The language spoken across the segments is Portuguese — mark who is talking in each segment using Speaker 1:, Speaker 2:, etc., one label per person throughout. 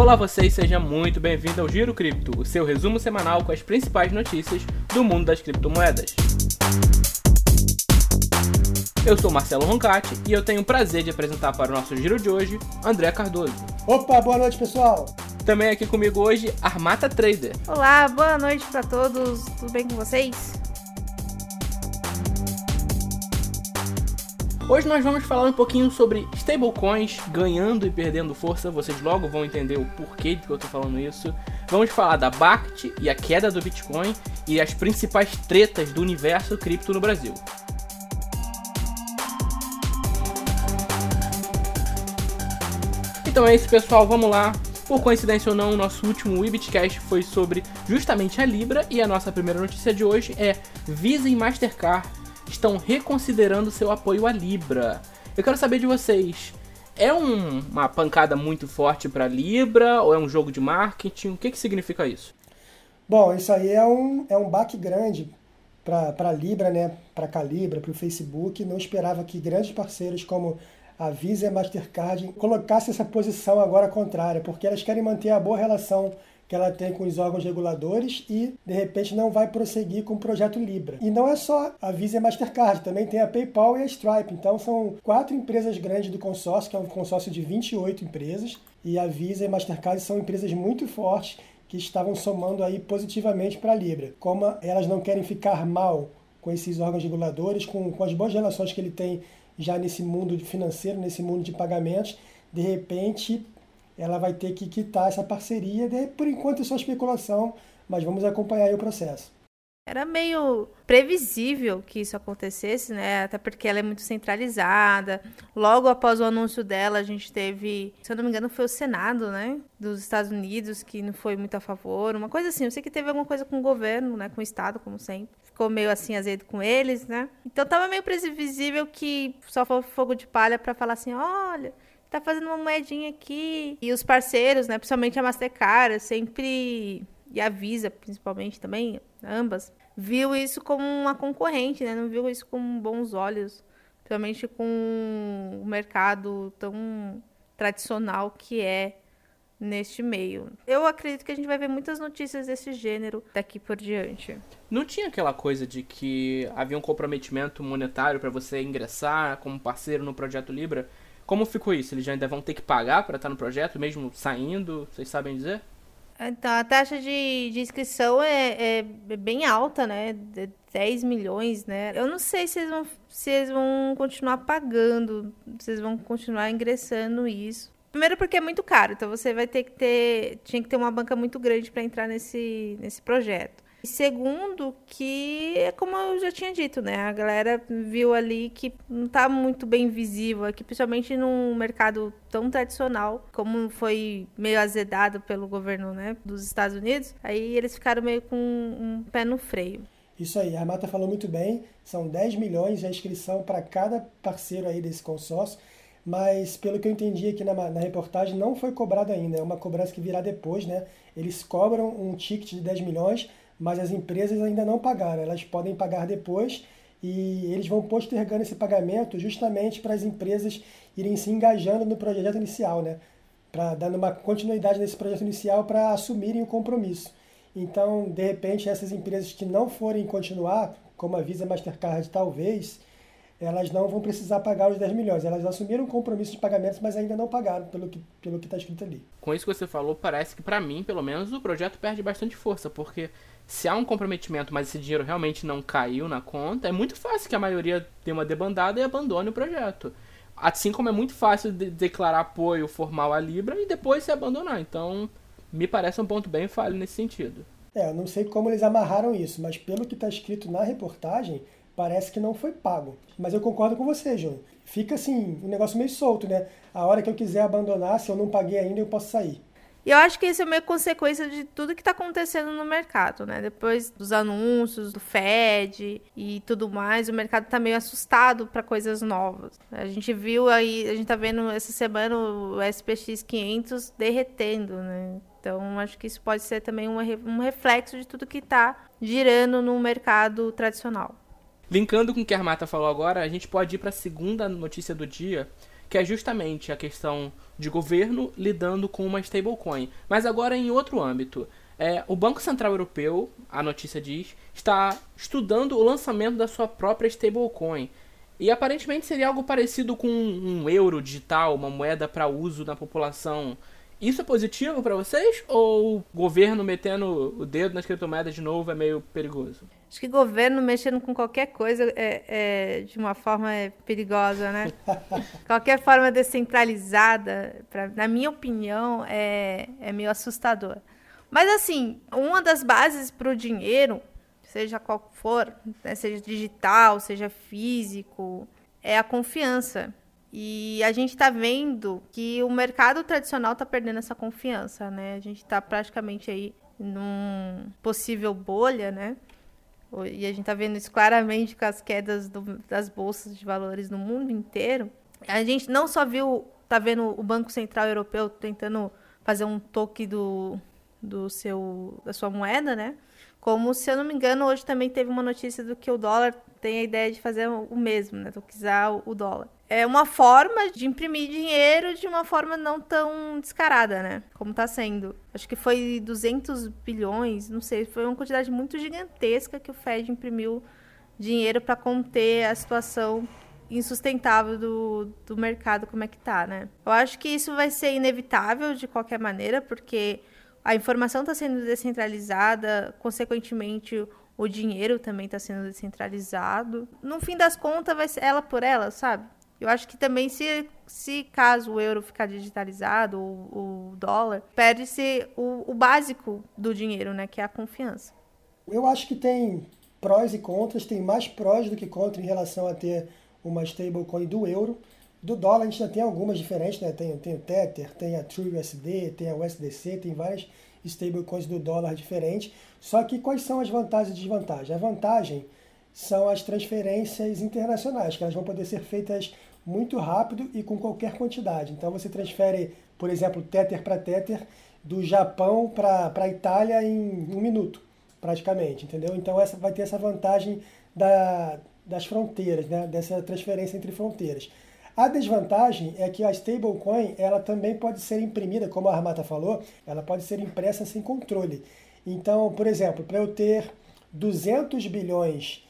Speaker 1: Olá vocês, seja muito bem-vindo ao Giro Cripto, o seu resumo semanal com as principais notícias do mundo das criptomoedas. Eu sou Marcelo Roncati e eu tenho o prazer de apresentar para o nosso giro de hoje André Cardoso.
Speaker 2: Opa, boa noite pessoal!
Speaker 1: Também aqui comigo hoje Armata Trader.
Speaker 3: Olá, boa noite para todos, tudo bem com vocês?
Speaker 1: Hoje nós vamos falar um pouquinho sobre stablecoins ganhando e perdendo força. Vocês logo vão entender o porquê de que eu tô falando isso. Vamos falar da BACT e a queda do Bitcoin e as principais tretas do universo cripto no Brasil. Então é isso, pessoal. Vamos lá. Por coincidência ou não, nosso último Webcast foi sobre justamente a Libra e a nossa primeira notícia de hoje é Visa e Mastercard estão reconsiderando seu apoio à Libra. Eu quero saber de vocês. É um, uma pancada muito forte para Libra ou é um jogo de marketing? O que, que significa isso?
Speaker 2: Bom, isso aí é um, é um baque grande para Libra, né? para Calibra, para o Facebook. Não esperava que grandes parceiros como a Visa e a Mastercard colocassem essa posição agora contrária, porque elas querem manter a boa relação que ela tem com os órgãos reguladores e, de repente, não vai prosseguir com o projeto Libra. E não é só a Visa e a Mastercard, também tem a PayPal e a Stripe. Então, são quatro empresas grandes do consórcio, que é um consórcio de 28 empresas, e a Visa e a Mastercard são empresas muito fortes que estavam somando aí positivamente para a Libra. Como elas não querem ficar mal com esses órgãos reguladores, com, com as boas relações que ele tem já nesse mundo financeiro, nesse mundo de pagamentos, de repente ela vai ter que quitar essa parceria. De, por enquanto é só especulação, mas vamos acompanhar o processo.
Speaker 3: Era meio previsível que isso acontecesse, né? Até porque ela é muito centralizada. Logo após o anúncio dela, a gente teve, se eu não me engano, foi o Senado, né? Dos Estados Unidos, que não foi muito a favor. Uma coisa assim, eu sei que teve alguma coisa com o governo, né? Com o Estado, como sempre. Ficou meio assim azedo com eles, né? Então tava meio previsível que só foi fogo de palha para falar assim: olha tá fazendo uma moedinha aqui. E os parceiros, né, principalmente a Mastercard, sempre e a Visa, principalmente também, ambas, viu isso como uma concorrente, né? Não viu isso com bons olhos, principalmente com o mercado tão tradicional que é neste meio. Eu acredito que a gente vai ver muitas notícias desse gênero daqui por diante.
Speaker 1: Não tinha aquela coisa de que havia um comprometimento monetário para você ingressar como parceiro no projeto Libra? Como ficou isso? Eles ainda vão ter que pagar para estar no projeto, mesmo saindo? Vocês sabem dizer?
Speaker 3: Então, a taxa de, de inscrição é, é, bem alta, né? 10 milhões, né? Eu não sei se eles, vão, se eles vão continuar pagando, se eles vão continuar ingressando isso. Primeiro porque é muito caro, então você vai ter que ter, tinha que ter uma banca muito grande para entrar nesse, nesse projeto. E segundo, que é como eu já tinha dito, né? A galera viu ali que não está muito bem visível aqui, principalmente num mercado tão tradicional como foi meio azedado pelo governo né, dos Estados Unidos. Aí eles ficaram meio com um pé no freio.
Speaker 2: Isso aí, a Mata falou muito bem, são 10 milhões de inscrição para cada parceiro aí desse consórcio, mas pelo que eu entendi aqui na, na reportagem, não foi cobrado ainda, é uma cobrança que virá depois, né? Eles cobram um ticket de 10 milhões, mas as empresas ainda não pagaram, elas podem pagar depois e eles vão postergando esse pagamento justamente para as empresas irem se engajando no projeto inicial, né? Para dando uma continuidade nesse projeto inicial para assumirem o compromisso. Então, de repente, essas empresas que não forem continuar, como a Visa Mastercard talvez, elas não vão precisar pagar os 10 milhões. Elas assumiram o compromisso de pagamentos, mas ainda não pagaram pelo que pelo está escrito ali.
Speaker 1: Com isso que você falou, parece que para mim, pelo menos, o projeto perde bastante força, porque se há um comprometimento, mas esse dinheiro realmente não caiu na conta, é muito fácil que a maioria dê uma debandada e abandone o projeto. Assim como é muito fácil de declarar apoio formal à Libra e depois se abandonar. Então, me parece um ponto bem falho nesse sentido.
Speaker 2: É, eu não sei como eles amarraram isso, mas pelo que está escrito na reportagem, parece que não foi pago. Mas eu concordo com você, Júnior. Fica assim, um negócio meio solto, né? A hora que eu quiser abandonar, se eu não paguei ainda, eu posso sair.
Speaker 3: E eu acho que isso é meio consequência de tudo que está acontecendo no mercado, né? Depois dos anúncios do Fed e tudo mais, o mercado está meio assustado para coisas novas. A gente viu aí, a gente está vendo essa semana o SPX 500 derretendo, né? Então, acho que isso pode ser também um reflexo de tudo que está girando no mercado tradicional.
Speaker 1: Linkando com o que a Armata falou agora, a gente pode ir para a segunda notícia do dia, que é justamente a questão de governo lidando com uma stablecoin. Mas agora em outro âmbito. É, o Banco Central Europeu, a notícia diz, está estudando o lançamento da sua própria stablecoin. E aparentemente seria algo parecido com um euro digital, uma moeda para uso na população. Isso é positivo para vocês? Ou o governo metendo o dedo nas criptomoedas de novo é meio perigoso?
Speaker 3: Acho que governo mexendo com qualquer coisa é, é de uma forma é perigosa, né? qualquer forma descentralizada, pra, na minha opinião, é, é meio assustador. Mas assim, uma das bases para o dinheiro, seja qual for, né, seja digital, seja físico, é a confiança. E a gente está vendo que o mercado tradicional está perdendo essa confiança, né? A gente está praticamente aí num possível bolha, né? E a gente está vendo isso claramente com as quedas do, das bolsas de valores no mundo inteiro. A gente não só viu, tá vendo o Banco Central Europeu tentando fazer um toque do, do seu, da sua moeda, né? Como, se eu não me engano, hoje também teve uma notícia do que o dólar tem a ideia de fazer o mesmo, né? Toquizar o dólar. É uma forma de imprimir dinheiro de uma forma não tão descarada, né? Como está sendo. Acho que foi 200 bilhões, não sei, foi uma quantidade muito gigantesca que o Fed imprimiu dinheiro para conter a situação insustentável do, do mercado como é que tá, né? Eu acho que isso vai ser inevitável de qualquer maneira, porque a informação está sendo descentralizada, consequentemente o dinheiro também está sendo descentralizado. No fim das contas, vai ser ela por ela, sabe? Eu acho que também, se, se caso o euro ficar digitalizado, o, o dólar, perde-se o, o básico do dinheiro, né? Que é a confiança.
Speaker 2: Eu acho que tem prós e contras, tem mais prós do que contras em relação a ter uma stablecoin do euro. Do dólar a gente já tem algumas diferentes, né? Tem, tem o Tether, tem a TrueUSD, tem a USDC, tem várias stablecoins do dólar diferentes. Só que quais são as vantagens e desvantagens? A vantagem são as transferências internacionais, que elas vão poder ser feitas muito rápido e com qualquer quantidade. Então você transfere, por exemplo, Tether para Tether do Japão para a Itália em um minuto, praticamente, entendeu? Então essa vai ter essa vantagem da, das fronteiras, né? dessa transferência entre fronteiras. A desvantagem é que a stablecoin ela também pode ser imprimida, como a Armata falou, ela pode ser impressa sem controle. Então, por exemplo, para eu ter 200 bilhões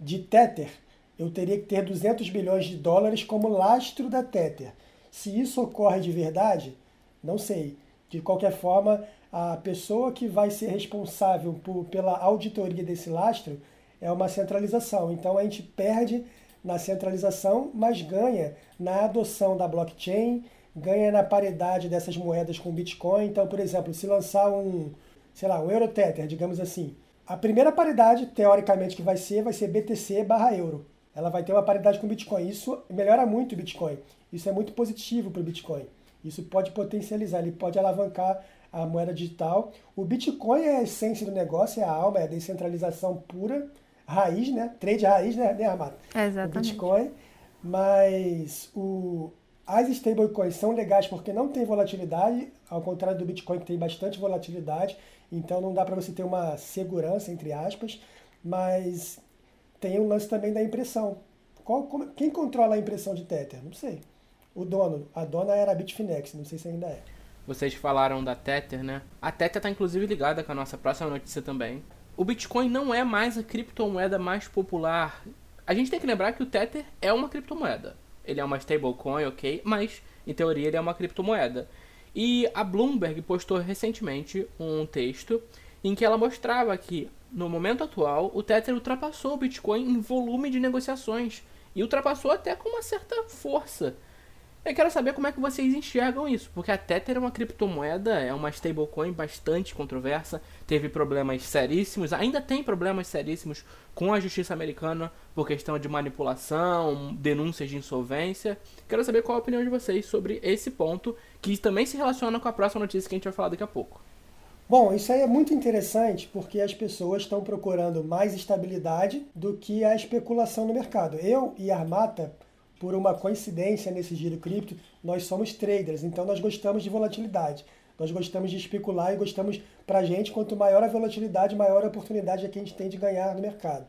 Speaker 2: de Tether, eu teria que ter 200 bilhões de dólares como lastro da Tether. Se isso ocorre de verdade, não sei. De qualquer forma, a pessoa que vai ser responsável por, pela auditoria desse lastro é uma centralização. Então a gente perde na centralização, mas ganha na adoção da blockchain, ganha na paridade dessas moedas com Bitcoin. Então, por exemplo, se lançar um, sei lá, um Eurotether, digamos assim, a primeira paridade, teoricamente, que vai ser, vai ser BTC barra euro. Ela vai ter uma paridade com Bitcoin. Isso melhora muito o Bitcoin. Isso é muito positivo para o Bitcoin. Isso pode potencializar, ele pode alavancar a moeda digital. O Bitcoin é a essência do negócio, é a alma, é a descentralização pura raiz, né? Trade raiz, né, né Armado?
Speaker 3: Exatamente.
Speaker 2: O Bitcoin. Mas o, as stablecoins são legais porque não tem volatilidade, ao contrário do Bitcoin que tem bastante volatilidade, então não dá para você ter uma segurança, entre aspas, mas tem o um lance também da impressão. Qual, como, quem controla a impressão de Tether? Não sei. O dono, a dona era a Bitfinex, não sei se ainda é.
Speaker 1: Vocês falaram da Tether, né? A Tether está inclusive ligada com a nossa próxima notícia também, o Bitcoin não é mais a criptomoeda mais popular. A gente tem que lembrar que o Tether é uma criptomoeda. Ele é uma stablecoin, ok, mas em teoria ele é uma criptomoeda. E a Bloomberg postou recentemente um texto em que ela mostrava que no momento atual o Tether ultrapassou o Bitcoin em volume de negociações e ultrapassou até com uma certa força. Eu quero saber como é que vocês enxergam isso, porque a Tether é uma criptomoeda, é uma stablecoin bastante controversa, teve problemas seríssimos, ainda tem problemas seríssimos com a justiça americana por questão de manipulação, denúncias de insolvência. Quero saber qual a opinião de vocês sobre esse ponto, que também se relaciona com a próxima notícia que a gente vai falar daqui a pouco.
Speaker 2: Bom, isso aí é muito interessante porque as pessoas estão procurando mais estabilidade do que a especulação no mercado. Eu e a Armata por uma coincidência nesse giro cripto, nós somos traders, então nós gostamos de volatilidade. Nós gostamos de especular e gostamos, para gente, quanto maior a volatilidade, maior a oportunidade que a gente tem de ganhar no mercado.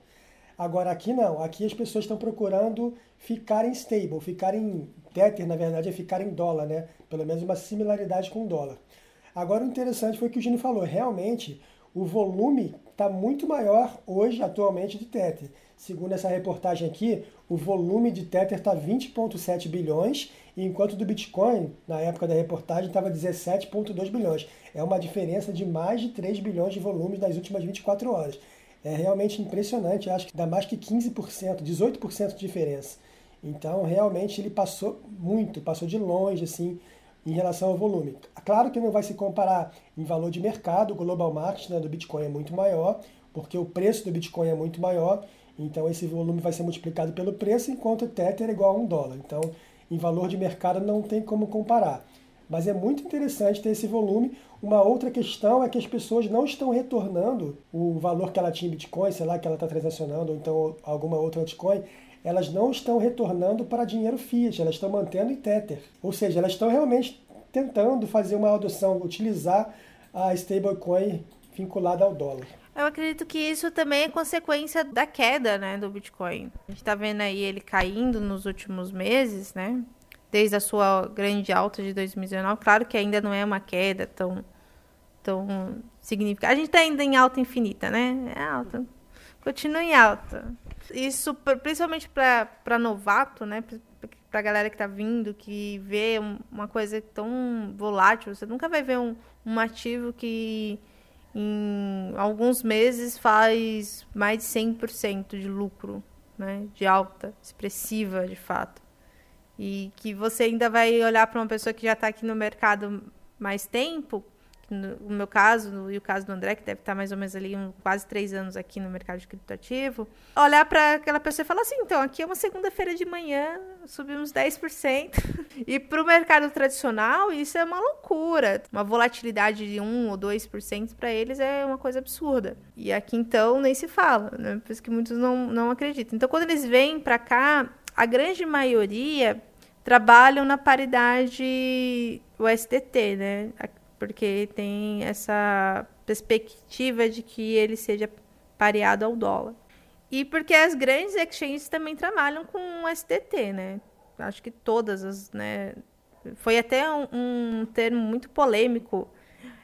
Speaker 2: Agora aqui não, aqui as pessoas estão procurando ficarem stable, ficarem Tether, na verdade, é ficar em dólar, né? Pelo menos uma similaridade com o dólar. Agora, o interessante foi o que o Gino falou. Realmente, o volume está muito maior hoje, atualmente, de Tether. Segundo essa reportagem aqui, o volume de Tether está 20,7 bilhões, enquanto do Bitcoin, na época da reportagem, estava 17,2 bilhões. É uma diferença de mais de 3 bilhões de volume nas últimas 24 horas. É realmente impressionante, acho que dá mais que 15%, 18% de diferença. Então, realmente, ele passou muito, passou de longe, assim, em relação ao volume. Claro que não vai se comparar em valor de mercado, o global market né, do Bitcoin é muito maior, porque o preço do Bitcoin é muito maior, então esse volume vai ser multiplicado pelo preço, enquanto o Tether é igual a um dólar. Então, em valor de mercado não tem como comparar. Mas é muito interessante ter esse volume. Uma outra questão é que as pessoas não estão retornando o valor que ela tinha em Bitcoin, sei lá, que ela está transacionando, ou então alguma outra altcoin, elas não estão retornando para dinheiro fiat, elas estão mantendo em Tether. Ou seja, elas estão realmente tentando fazer uma adoção, utilizar a stablecoin vinculada ao dólar.
Speaker 3: Eu acredito que isso também é consequência da queda, né, do Bitcoin. A gente está vendo aí ele caindo nos últimos meses, né? Desde a sua grande alta de 2019. Claro que ainda não é uma queda tão, tão significativa. A gente está ainda em alta infinita, né? É alta. Continua em alta. Isso, principalmente para novato, né? Para a galera que está vindo, que vê uma coisa tão volátil. Você nunca vai ver um, um ativo que em alguns meses faz mais de 100% de lucro, né? De alta, expressiva, de fato. E que você ainda vai olhar para uma pessoa que já está aqui no mercado mais tempo, no meu caso e o caso do André, que deve estar mais ou menos ali um, quase três anos aqui no mercado de criptoativo, olhar para aquela pessoa e falar assim: então, aqui é uma segunda-feira de manhã, subimos 10%. e para o mercado tradicional, isso é uma loucura. Uma volatilidade de 1 ou 2% para eles é uma coisa absurda. E aqui, então, nem se fala, né? Por isso que muitos não, não acreditam. Então, quando eles vêm para cá, a grande maioria trabalham na paridade USDT, né? Porque tem essa perspectiva de que ele seja pareado ao dólar. E porque as grandes exchanges também trabalham com o SDT, né? Acho que todas as, né? Foi até um, um termo muito polêmico,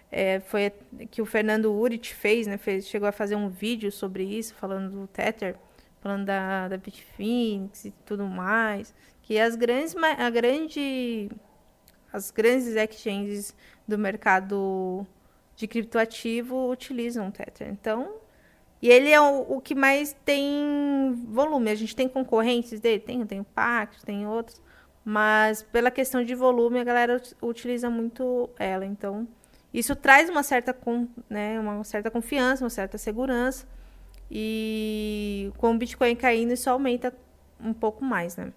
Speaker 3: é, foi que o Fernando Urit fez, né? Fez, chegou a fazer um vídeo sobre isso, falando do Tether, falando da, da Bitfinex e tudo mais. Que as grandes, a grande, as grandes exchanges do mercado de criptoativo utilizam o Tether. Então, e ele é o, o, que mais tem volume. A gente tem concorrentes dele, tem, tem o Pax, tem outros, mas pela questão de volume a galera utiliza muito ela. Então, isso traz uma certa, né, uma certa confiança, uma certa segurança. E com o Bitcoin caindo, isso aumenta um pouco mais, né?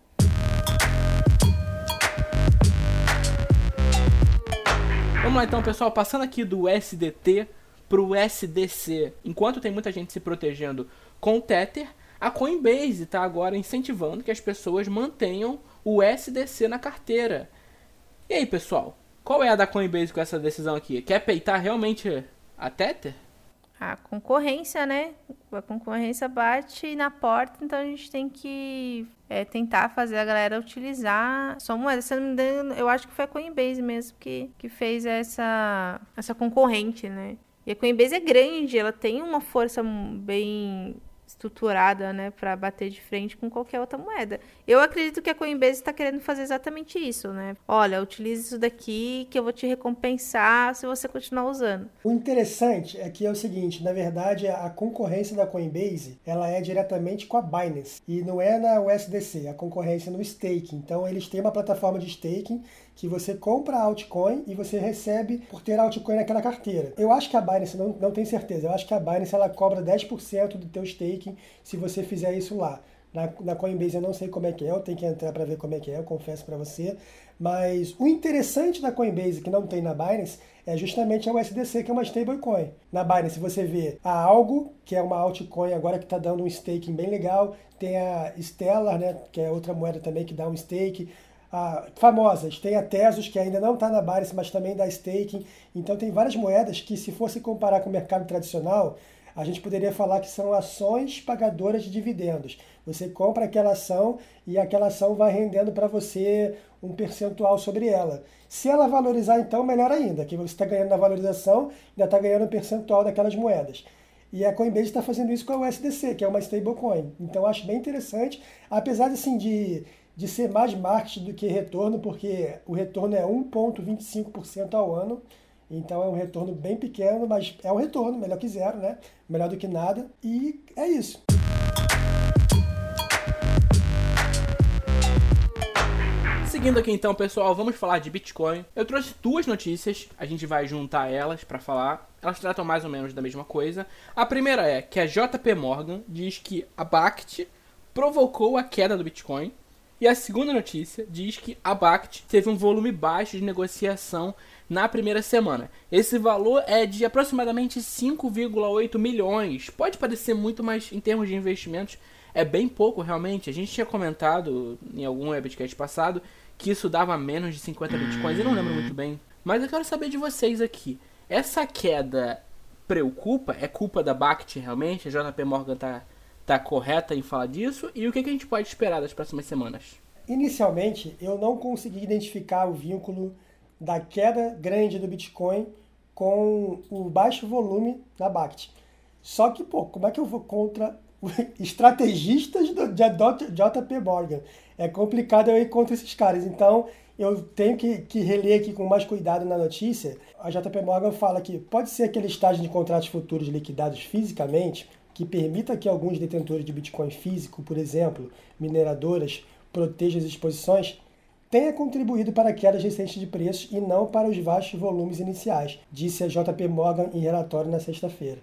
Speaker 1: Vamos lá então, pessoal, passando aqui do SDT pro SDC. Enquanto tem muita gente se protegendo com o Tether, a Coinbase está agora incentivando que as pessoas mantenham o SDC na carteira. E aí, pessoal? Qual é a da Coinbase com essa decisão aqui? Quer peitar realmente a Tether?
Speaker 3: A concorrência, né? A concorrência bate na porta, então a gente tem que é, tentar fazer a galera utilizar só moeda. Se eu não me engano, eu acho que foi a Coinbase mesmo que, que fez essa, essa concorrente, né? E a Coinbase é grande, ela tem uma força bem estruturada, né, para bater de frente com qualquer outra moeda. Eu acredito que a Coinbase está querendo fazer exatamente isso, né? Olha, utilize isso daqui que eu vou te recompensar se você continuar usando.
Speaker 2: O interessante é que é o seguinte, na verdade, a concorrência da Coinbase, ela é diretamente com a Binance e não é na USDC, a concorrência é no staking. Então, eles têm uma plataforma de staking que você compra altcoin e você recebe por ter altcoin naquela carteira. Eu acho que a Binance, não, não tenho certeza, eu acho que a Binance ela cobra 10% do teu staking se você fizer isso lá. Na, na Coinbase eu não sei como é que é, eu tenho que entrar para ver como é que é, eu confesso para você. Mas o interessante da Coinbase que não tem na Binance é justamente a USDC, que é uma stablecoin. Na Binance você vê a Algo, que é uma altcoin agora que está dando um staking bem legal. Tem a Stellar, né, que é outra moeda também que dá um stake ah, famosas. Tem a Tesos, que ainda não está na Binance, mas também dá staking. Então tem várias moedas que, se fosse comparar com o mercado tradicional, A gente poderia falar que são ações pagadoras de dividendos. Você compra aquela ação e aquela ação vai rendendo para você um percentual sobre ela. Se ela valorizar, então, melhor ainda, que você está ganhando na valorização, ainda está ganhando um percentual daquelas moedas. E a Coinbase está fazendo isso com a USDC, que é uma stablecoin. Então, acho bem interessante, apesar assim, de, de ser mais marketing do que retorno, porque o retorno é 1,25% ao ano. Então é um retorno bem pequeno, mas é um retorno, melhor que zero, né? Melhor do que nada. E é isso.
Speaker 1: Seguindo aqui então, pessoal, vamos falar de Bitcoin. Eu trouxe duas notícias, a gente vai juntar elas para falar. Elas tratam mais ou menos da mesma coisa. A primeira é que a JP Morgan diz que a BACT provocou a queda do Bitcoin. E a segunda notícia diz que a BACT teve um volume baixo de negociação na primeira semana. Esse valor é de aproximadamente 5,8 milhões. Pode parecer muito, mas em termos de investimentos é bem pouco realmente. A gente tinha comentado em algum webcast passado que isso dava menos de 50 bitcoins, eu não lembro muito bem. Mas eu quero saber de vocês aqui. Essa queda preocupa? É culpa da BACT realmente? A JP Morgan tá, tá correta em falar disso? E o que, que a gente pode esperar das próximas semanas?
Speaker 2: Inicialmente, eu não consegui identificar o vínculo da queda grande do Bitcoin com o baixo volume da BACT. Só que, pô, como é que eu vou contra estrategistas de JP Morgan? é complicado eu ir contra esses caras. Então, eu tenho que, que reler aqui com mais cuidado na notícia. A JP Morgan fala que pode ser aquele estágio de contratos futuros liquidados fisicamente que permita que alguns detentores de Bitcoin físico, por exemplo, mineradoras, protejam as exposições, tenha contribuído para quedas recentes de preços e não para os vastos volumes iniciais, disse a JP Morgan em relatório na sexta-feira.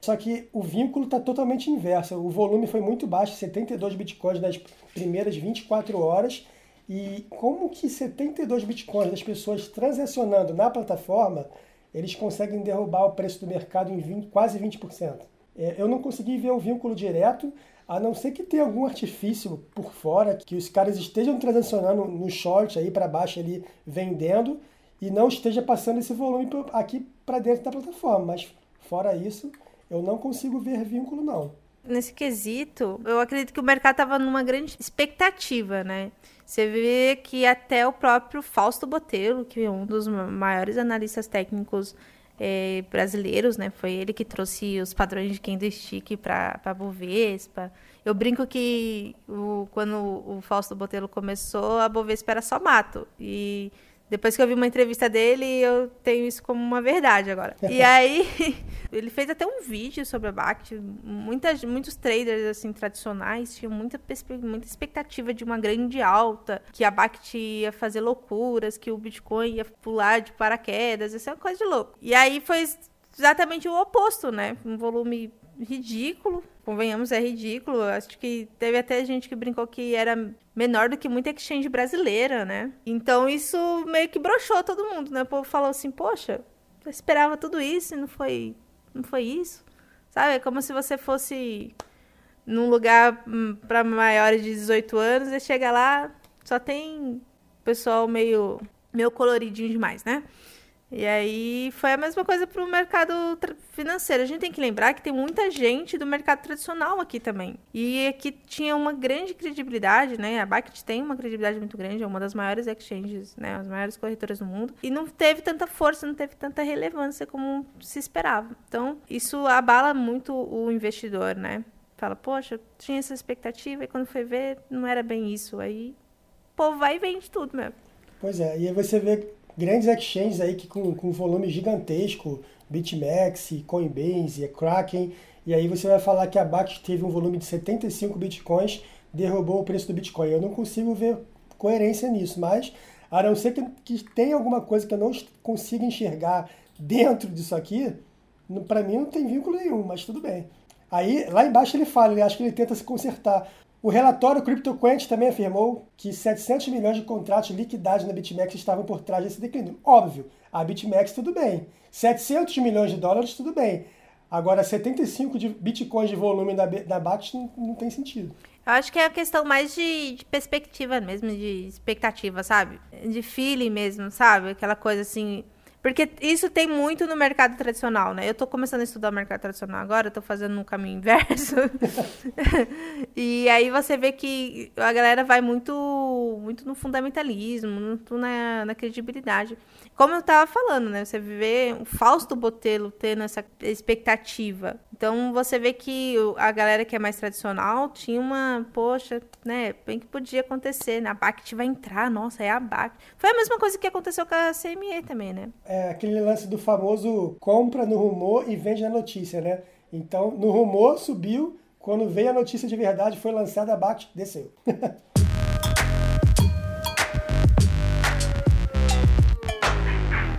Speaker 2: Só que o vínculo está totalmente inverso. O volume foi muito baixo, 72 bitcoins nas primeiras 24 horas. E como que 72 bitcoins das pessoas transacionando na plataforma, eles conseguem derrubar o preço do mercado em 20, quase 20%. É, eu não consegui ver o vínculo direto, a não ser que tenha algum artifício por fora, que os caras estejam transacionando no short aí para baixo ali vendendo e não esteja passando esse volume aqui para dentro da plataforma. Mas fora isso, eu não consigo ver vínculo, não.
Speaker 3: Nesse quesito, eu acredito que o mercado estava numa grande expectativa, né? Você vê que até o próprio Fausto Botelho, que é um dos maiores analistas técnicos é, brasileiros, né? Foi ele que trouxe os padrões de candlestick para a Bovespa. Eu brinco que o, quando o Fausto Botelho começou, a Bovespa era só mato. E depois que eu vi uma entrevista dele, eu tenho isso como uma verdade agora. e aí, ele fez até um vídeo sobre a BACT. Muitas, muitos traders, assim, tradicionais tinham muita, muita expectativa de uma grande alta, que a BACT ia fazer loucuras, que o Bitcoin ia pular de paraquedas. Isso é uma coisa de louco. E aí foi exatamente o oposto, né? Um volume ridículo. Convenhamos, é ridículo. Acho que teve até gente que brincou que era menor do que muita exchange brasileira, né? Então isso meio que broxou todo mundo, né? O povo falou assim, poxa, eu esperava tudo isso e não foi, não foi isso. Sabe? É como se você fosse num lugar hum, para maiores de 18 anos e chega lá, só tem pessoal meio, meio coloridinho demais, né? E aí foi a mesma coisa para o mercado financeiro. A gente tem que lembrar que tem muita gente do mercado tradicional aqui também. E aqui tinha uma grande credibilidade, né? A Bakkt tem uma credibilidade muito grande, é uma das maiores exchanges, né? As maiores corretoras do mundo. E não teve tanta força, não teve tanta relevância como se esperava. Então, isso abala muito o investidor, né? Fala, poxa, tinha essa expectativa e quando foi ver, não era bem isso. Aí povo vai e vende tudo mesmo.
Speaker 2: Pois é, e aí você vê grandes exchanges aí que com, com volume gigantesco, BitMEX, Coinbase, Kraken, e aí você vai falar que a BAC teve um volume de 75 bitcoins, derrubou o preço do Bitcoin. Eu não consigo ver coerência nisso, mas a não ser que, que tenha alguma coisa que eu não consiga enxergar dentro disso aqui, para mim não tem vínculo nenhum, mas tudo bem. Aí, lá embaixo ele fala, ele acha que ele tenta se consertar. O relatório CryptoQuant também afirmou que 700 milhões de contratos liquidados na BitMEX estavam por trás desse declínio. Óbvio, a BitMEX tudo bem. 700 milhões de dólares tudo bem. Agora, 75 de bitcoins de volume da, da BAT não, não tem sentido.
Speaker 3: Eu acho que é a questão mais de, de, perspectiva mesmo, de expectativa, sabe? De feeling mesmo, sabe? Aquela coisa assim. Porque isso tem muito no mercado tradicional, né? Eu tô começando a estudar o mercado tradicional agora, tô fazendo um caminho inverso. e aí você vê que a galera vai muito, muito no fundamentalismo, muito na, na credibilidade. Como eu tava falando, né? Você vê o Fausto Botelo tendo essa expectativa. Então você vê que a galera que é mais tradicional tinha uma, poxa, né? Bem que podia acontecer, né? A BACT vai entrar, nossa, é a BACT. Foi a mesma coisa que aconteceu com a CME também, né?
Speaker 2: É aquele lance do famoso compra no rumor e vende na notícia, né? Então, no rumor subiu, quando veio a notícia de verdade, foi lançada BACT, desceu.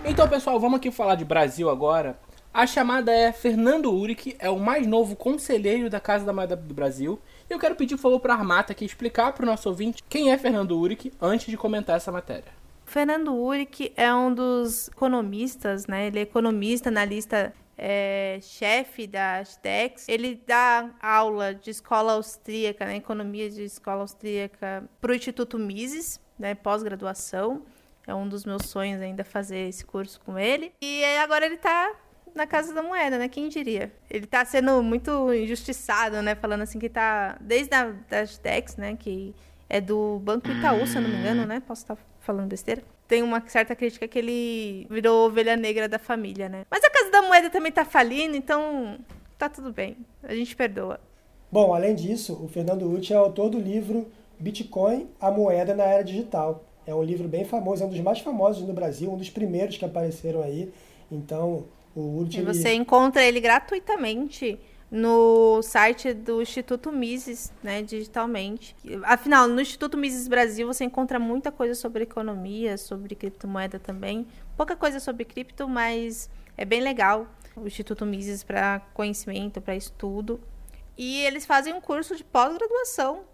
Speaker 1: Então, pessoal, vamos aqui falar de Brasil agora. A chamada é Fernando Uric, é o mais novo conselheiro da Casa da Moeda do Brasil. E eu quero pedir, por favor, para a Armata aqui explicar para o nosso ouvinte quem é Fernando Uric antes de comentar essa matéria.
Speaker 3: Fernando Uric é um dos economistas, né? Ele é economista, analista é, chefe da Astex. Ele dá aula de escola austríaca, né, economia de escola austríaca, para o Instituto Mises, né, pós-graduação. É um dos meus sonhos ainda fazer esse curso com ele. E agora ele está na Casa da Moeda, né? Quem diria? Ele está sendo muito injustiçado, né? Falando assim que está desde a da Astex, né? Que é do Banco Itaú, se eu não me engano, né? Posso estar falando besteira. Tem uma certa crítica que ele virou ovelha negra da família, né? Mas a Casa da Moeda também tá falindo, então tá tudo bem. A gente perdoa.
Speaker 2: Bom, além disso, o Fernando Uti é autor do livro Bitcoin, a moeda na era digital. É um livro bem famoso, é um dos mais famosos no Brasil, um dos primeiros que apareceram aí. Então, o Uti...
Speaker 3: E você ele... encontra ele gratuitamente no site do Instituto Mises, né, digitalmente. Afinal, no Instituto Mises Brasil você encontra muita coisa sobre economia, sobre criptomoeda também. Pouca coisa sobre cripto, mas é bem legal o Instituto Mises para conhecimento, para estudo. E eles fazem um curso de pós-graduação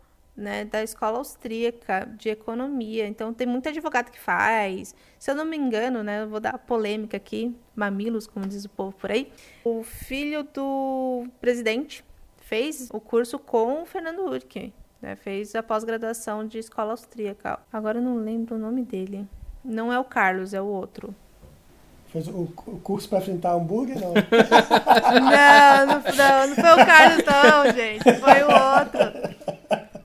Speaker 3: né, da escola austríaca de economia. Então tem muito advogado que faz. Se eu não me engano, né, eu vou dar polêmica aqui, mamilos, como diz o povo por aí. O filho do presidente fez o curso com o Fernando Urque, né, fez a pós-graduação de escola austríaca. Agora eu não lembro o nome dele. Não é o Carlos, é o outro.
Speaker 2: Fez o, curso para fritar hambúrguer, não?
Speaker 3: não, não, não, não foi o Carlos, não, gente. Foi o outro.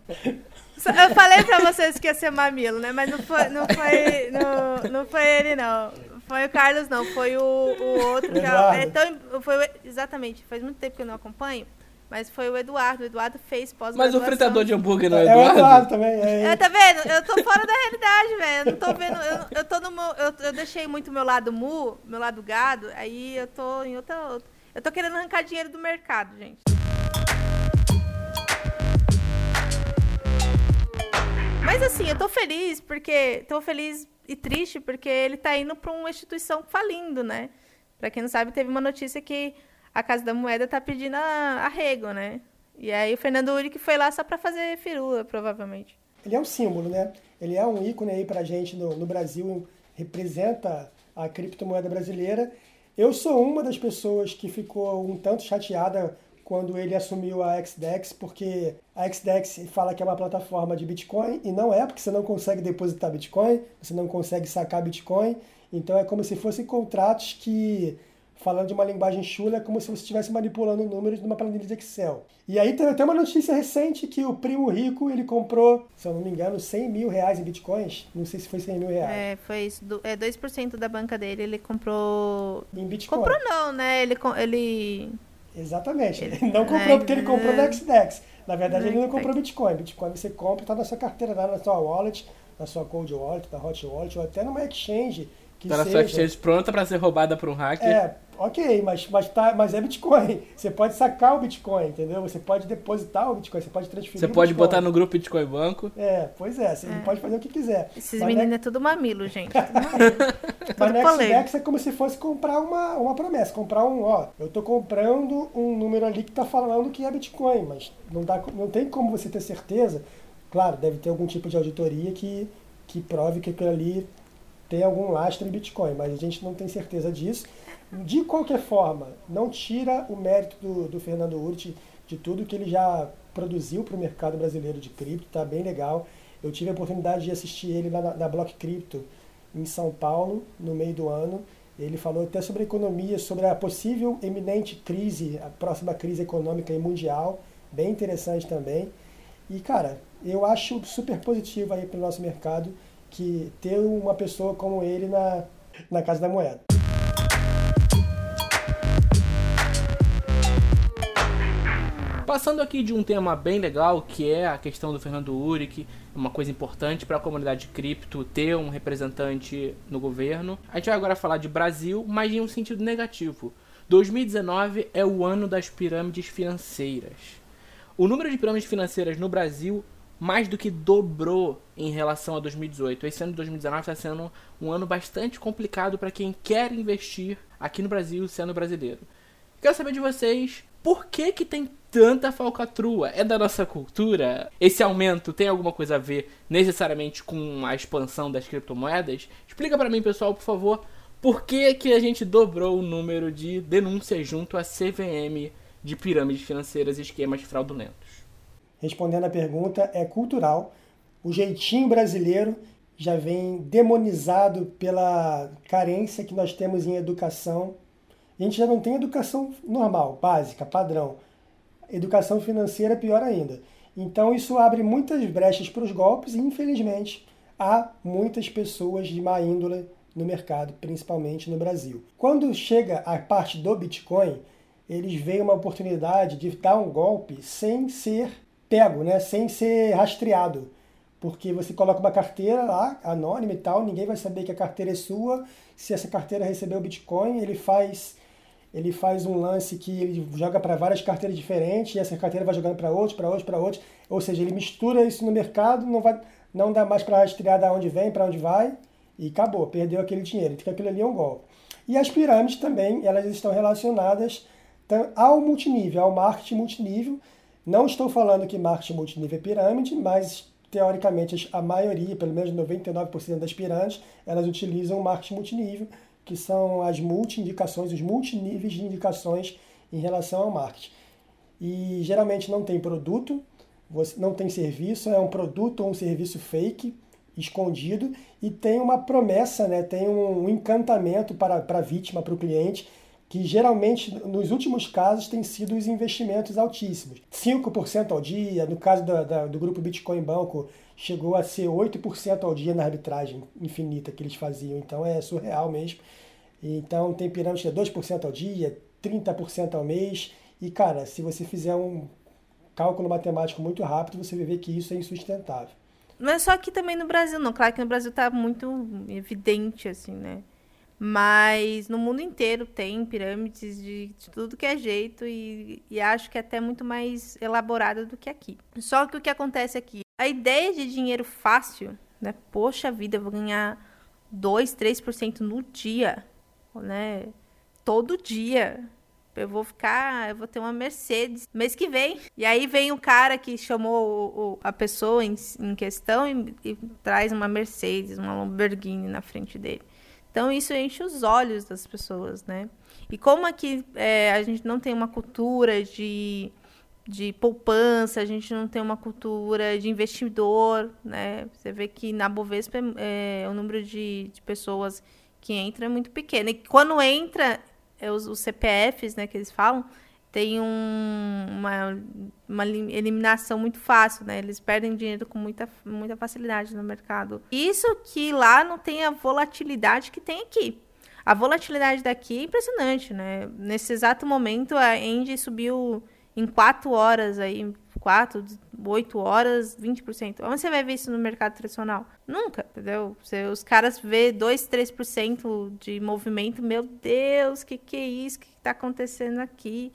Speaker 3: Eu falei pra vocês que ia ser mamilo, né? Mas não foi, não foi, não, não foi ele, não. Foi o Carlos, não. Foi o, o outro. Que é, é tão, foi, exatamente. Faz muito tempo que eu não acompanho. Mas foi o Eduardo. O Eduardo fez pós
Speaker 1: Mas o fritador de hambúrguer não é, Eduardo?
Speaker 2: É o Eduardo também. É,
Speaker 3: é, tá vendo? Eu tô fora da realidade, velho. Eu não tô vendo. Eu, eu tô no meu. Eu, eu deixei muito meu lado mu, meu lado gado. Aí eu tô em outra. Eu tô querendo arrancar dinheiro do mercado, gente. Mas assim, eu tô feliz porque. Tô feliz e triste porque ele tá indo pra uma instituição falindo, né? Pra quem não sabe, teve uma notícia que a Casa da Moeda tá pedindo arrego, né? E aí o Fernando Uric foi lá só pra fazer firula, provavelmente.
Speaker 2: Ele é um símbolo, né? Ele é um ícone aí pra gente no, no Brasil, representa a criptomoeda brasileira. Eu sou uma das pessoas que ficou um tanto chateada quando ele assumiu a XDEX, porque a XDEX fala que é uma plataforma de Bitcoin e não é, porque você não consegue depositar Bitcoin, você não consegue sacar Bitcoin. Então é como se fossem contratos que, falando de uma linguagem chula, é como se você estivesse manipulando números numa planilha de Excel. E aí tem até uma notícia recente que o primo rico ele comprou, se eu não me engano, 100 mil reais em Bitcoins. Não sei se foi 100 mil reais.
Speaker 3: É, foi isso. É 2% da banca dele, ele comprou.
Speaker 2: Em Bitcoin.
Speaker 3: Comprou não, né? Ele. ele
Speaker 2: Exatamente. Ele não comprou porque ele comprou no XDEX. Na verdade, ele não comprou Bitcoin. Bitcoin você compra, está na sua carteira, na sua wallet, na sua cold wallet, na hot wallet, ou até numa exchange.
Speaker 1: Que tá na sua exchange pronta para ser roubada por um hacker.
Speaker 2: É, ok, mas, mas, tá, mas é Bitcoin. Você pode sacar o Bitcoin, entendeu? Você pode depositar o Bitcoin, você pode transferir
Speaker 1: Você pode botar no grupo Bitcoin Banco.
Speaker 2: É, pois é, você é. pode fazer o que quiser.
Speaker 3: Esses mas meninos é... é tudo mamilo, gente. Tudo mamilo.
Speaker 2: mas no XDEX é como se fosse comprar uma, uma promessa, comprar um, ó, eu tô comprando um número ali que tá falando que é Bitcoin, mas não, dá, não tem como você ter certeza. Claro, deve ter algum tipo de auditoria que, que prove que aquilo ali tem algum lastro em Bitcoin, mas a gente não tem certeza disso. De qualquer forma, não tira o mérito do, do Fernando Urti de tudo que ele já produziu para o mercado brasileiro de cripto, tá bem legal. Eu tive a oportunidade de assistir ele lá na, na Block Crypto em São Paulo, no meio do ano, Ele falou até sobre a economia, sobre a possível eminente crise, a próxima crise econômica e mundial, bem interessante também. E, cara, eu acho super positivo aí para o nosso mercado que ter uma pessoa como ele na, na Casa da Moeda.
Speaker 1: Passando aqui de um tema bem legal, que é a questão do Fernando Uric, uma coisa importante para a comunidade cripto ter um representante no governo. A gente vai agora falar de Brasil, mas em um sentido negativo. 2019 é o ano das pirâmides financeiras. O número de pirâmides financeiras no Brasil mais do que dobrou em relação a 2018. Esse ano de 2019 está sendo um ano bastante complicado para quem quer investir aqui no Brasil, sendo brasileiro. Quero saber de vocês por que, que tem tanta falcatrua? É da nossa cultura? Esse aumento tem alguma coisa a ver necessariamente com a expansão das criptomoedas? Explica para mim, pessoal, por favor, por que, que a gente dobrou o número de denúncias junto à CVM de pirâmides financeiras e esquemas fraudulentos?
Speaker 2: Respondendo a pergunta, é cultural. O jeitinho brasileiro já vem demonizado pela carência que nós temos em educação a gente já não tem educação normal, básica, padrão. Educação financeira pior ainda. Então isso abre muitas brechas para os golpes e, infelizmente, há muitas pessoas de má índole no mercado, principalmente no Brasil. Quando chega a parte do Bitcoin, eles veem uma oportunidade de dar um golpe sem ser pego, né? sem ser rastreado. Porque você coloca uma carteira lá, anônima e tal, ninguém vai saber que a carteira é sua. Se essa carteira recebeu Bitcoin, ele faz ele faz um lance que ele joga para várias carteiras diferentes e essa carteira vai jogando para outros, para outros, para outros. Ou seja, ele mistura isso no mercado, não vai, não dá mais para rastrear da onde vem, para onde vai e acabou, perdeu aquele dinheiro. Então aquilo ali é um golpe. E as pirâmides também, elas estão relacionadas ao multinível, ao marketing multinível. Não estou falando que marketing multinível é pirâmide, mas teoricamente a maioria, pelo menos 99% das pirâmides, elas utilizam marketing multinível que são as multi-indicações, os multiníveis de indicações em relação ao marketing. E geralmente não tem produto, não tem serviço, é um produto ou um serviço fake, escondido, e tem uma promessa, né? tem um encantamento para, para a vítima, para o cliente, que geralmente, nos últimos casos, tem sido os investimentos altíssimos. 5% ao dia, no caso da, do grupo Bitcoin Banco, chegou a ser 8% ao dia na arbitragem infinita que eles faziam. Então é surreal mesmo. Então tem pirâmide é 2% ao dia, 30% ao mês. E cara, se você fizer um cálculo matemático muito rápido, você vai ver que isso é insustentável.
Speaker 3: Não é só aqui também no Brasil, não. Claro que no Brasil tá muito evidente, assim, né? Mas no mundo inteiro tem pirâmides de, de tudo que é jeito e, e, acho que é até muito mais elaborada do que aqui. Só que o que acontece aqui, a ideia de dinheiro fácil, né? Poxa vida, eu vou ganhar 2, 3% no dia, né? Todo dia. Eu vou ficar, eu vou ter uma Mercedes mês que vem. E aí vem o cara que chamou o, o, a pessoa em, em questão e, e traz uma Mercedes, uma Lamborghini na frente dele. Então isso enche os olhos das pessoas, né? E como aqui é, a gente não tem uma cultura de, de poupança, a gente não tem uma cultura de investidor, né? Você vê que na Bovespa é, o número de, de pessoas que entra é muito pequeno. E quando entra, é os, os CPFs, né, que eles falam, tem um, uma, uma eliminação muito fácil, né? Eles perdem dinheiro com muita, muita facilidade no mercado. Isso que lá não tem a volatilidade que tem aqui. A volatilidade daqui é impressionante, né? Nesse exato momento, a Engie subiu em 4 horas aí, 4, 8 horas, 20%. Onde você vai ver isso no mercado tradicional? Nunca, entendeu? Você, os caras vê 2, 3% de movimento, meu Deus, que que é isso? O que, que tá acontecendo aqui?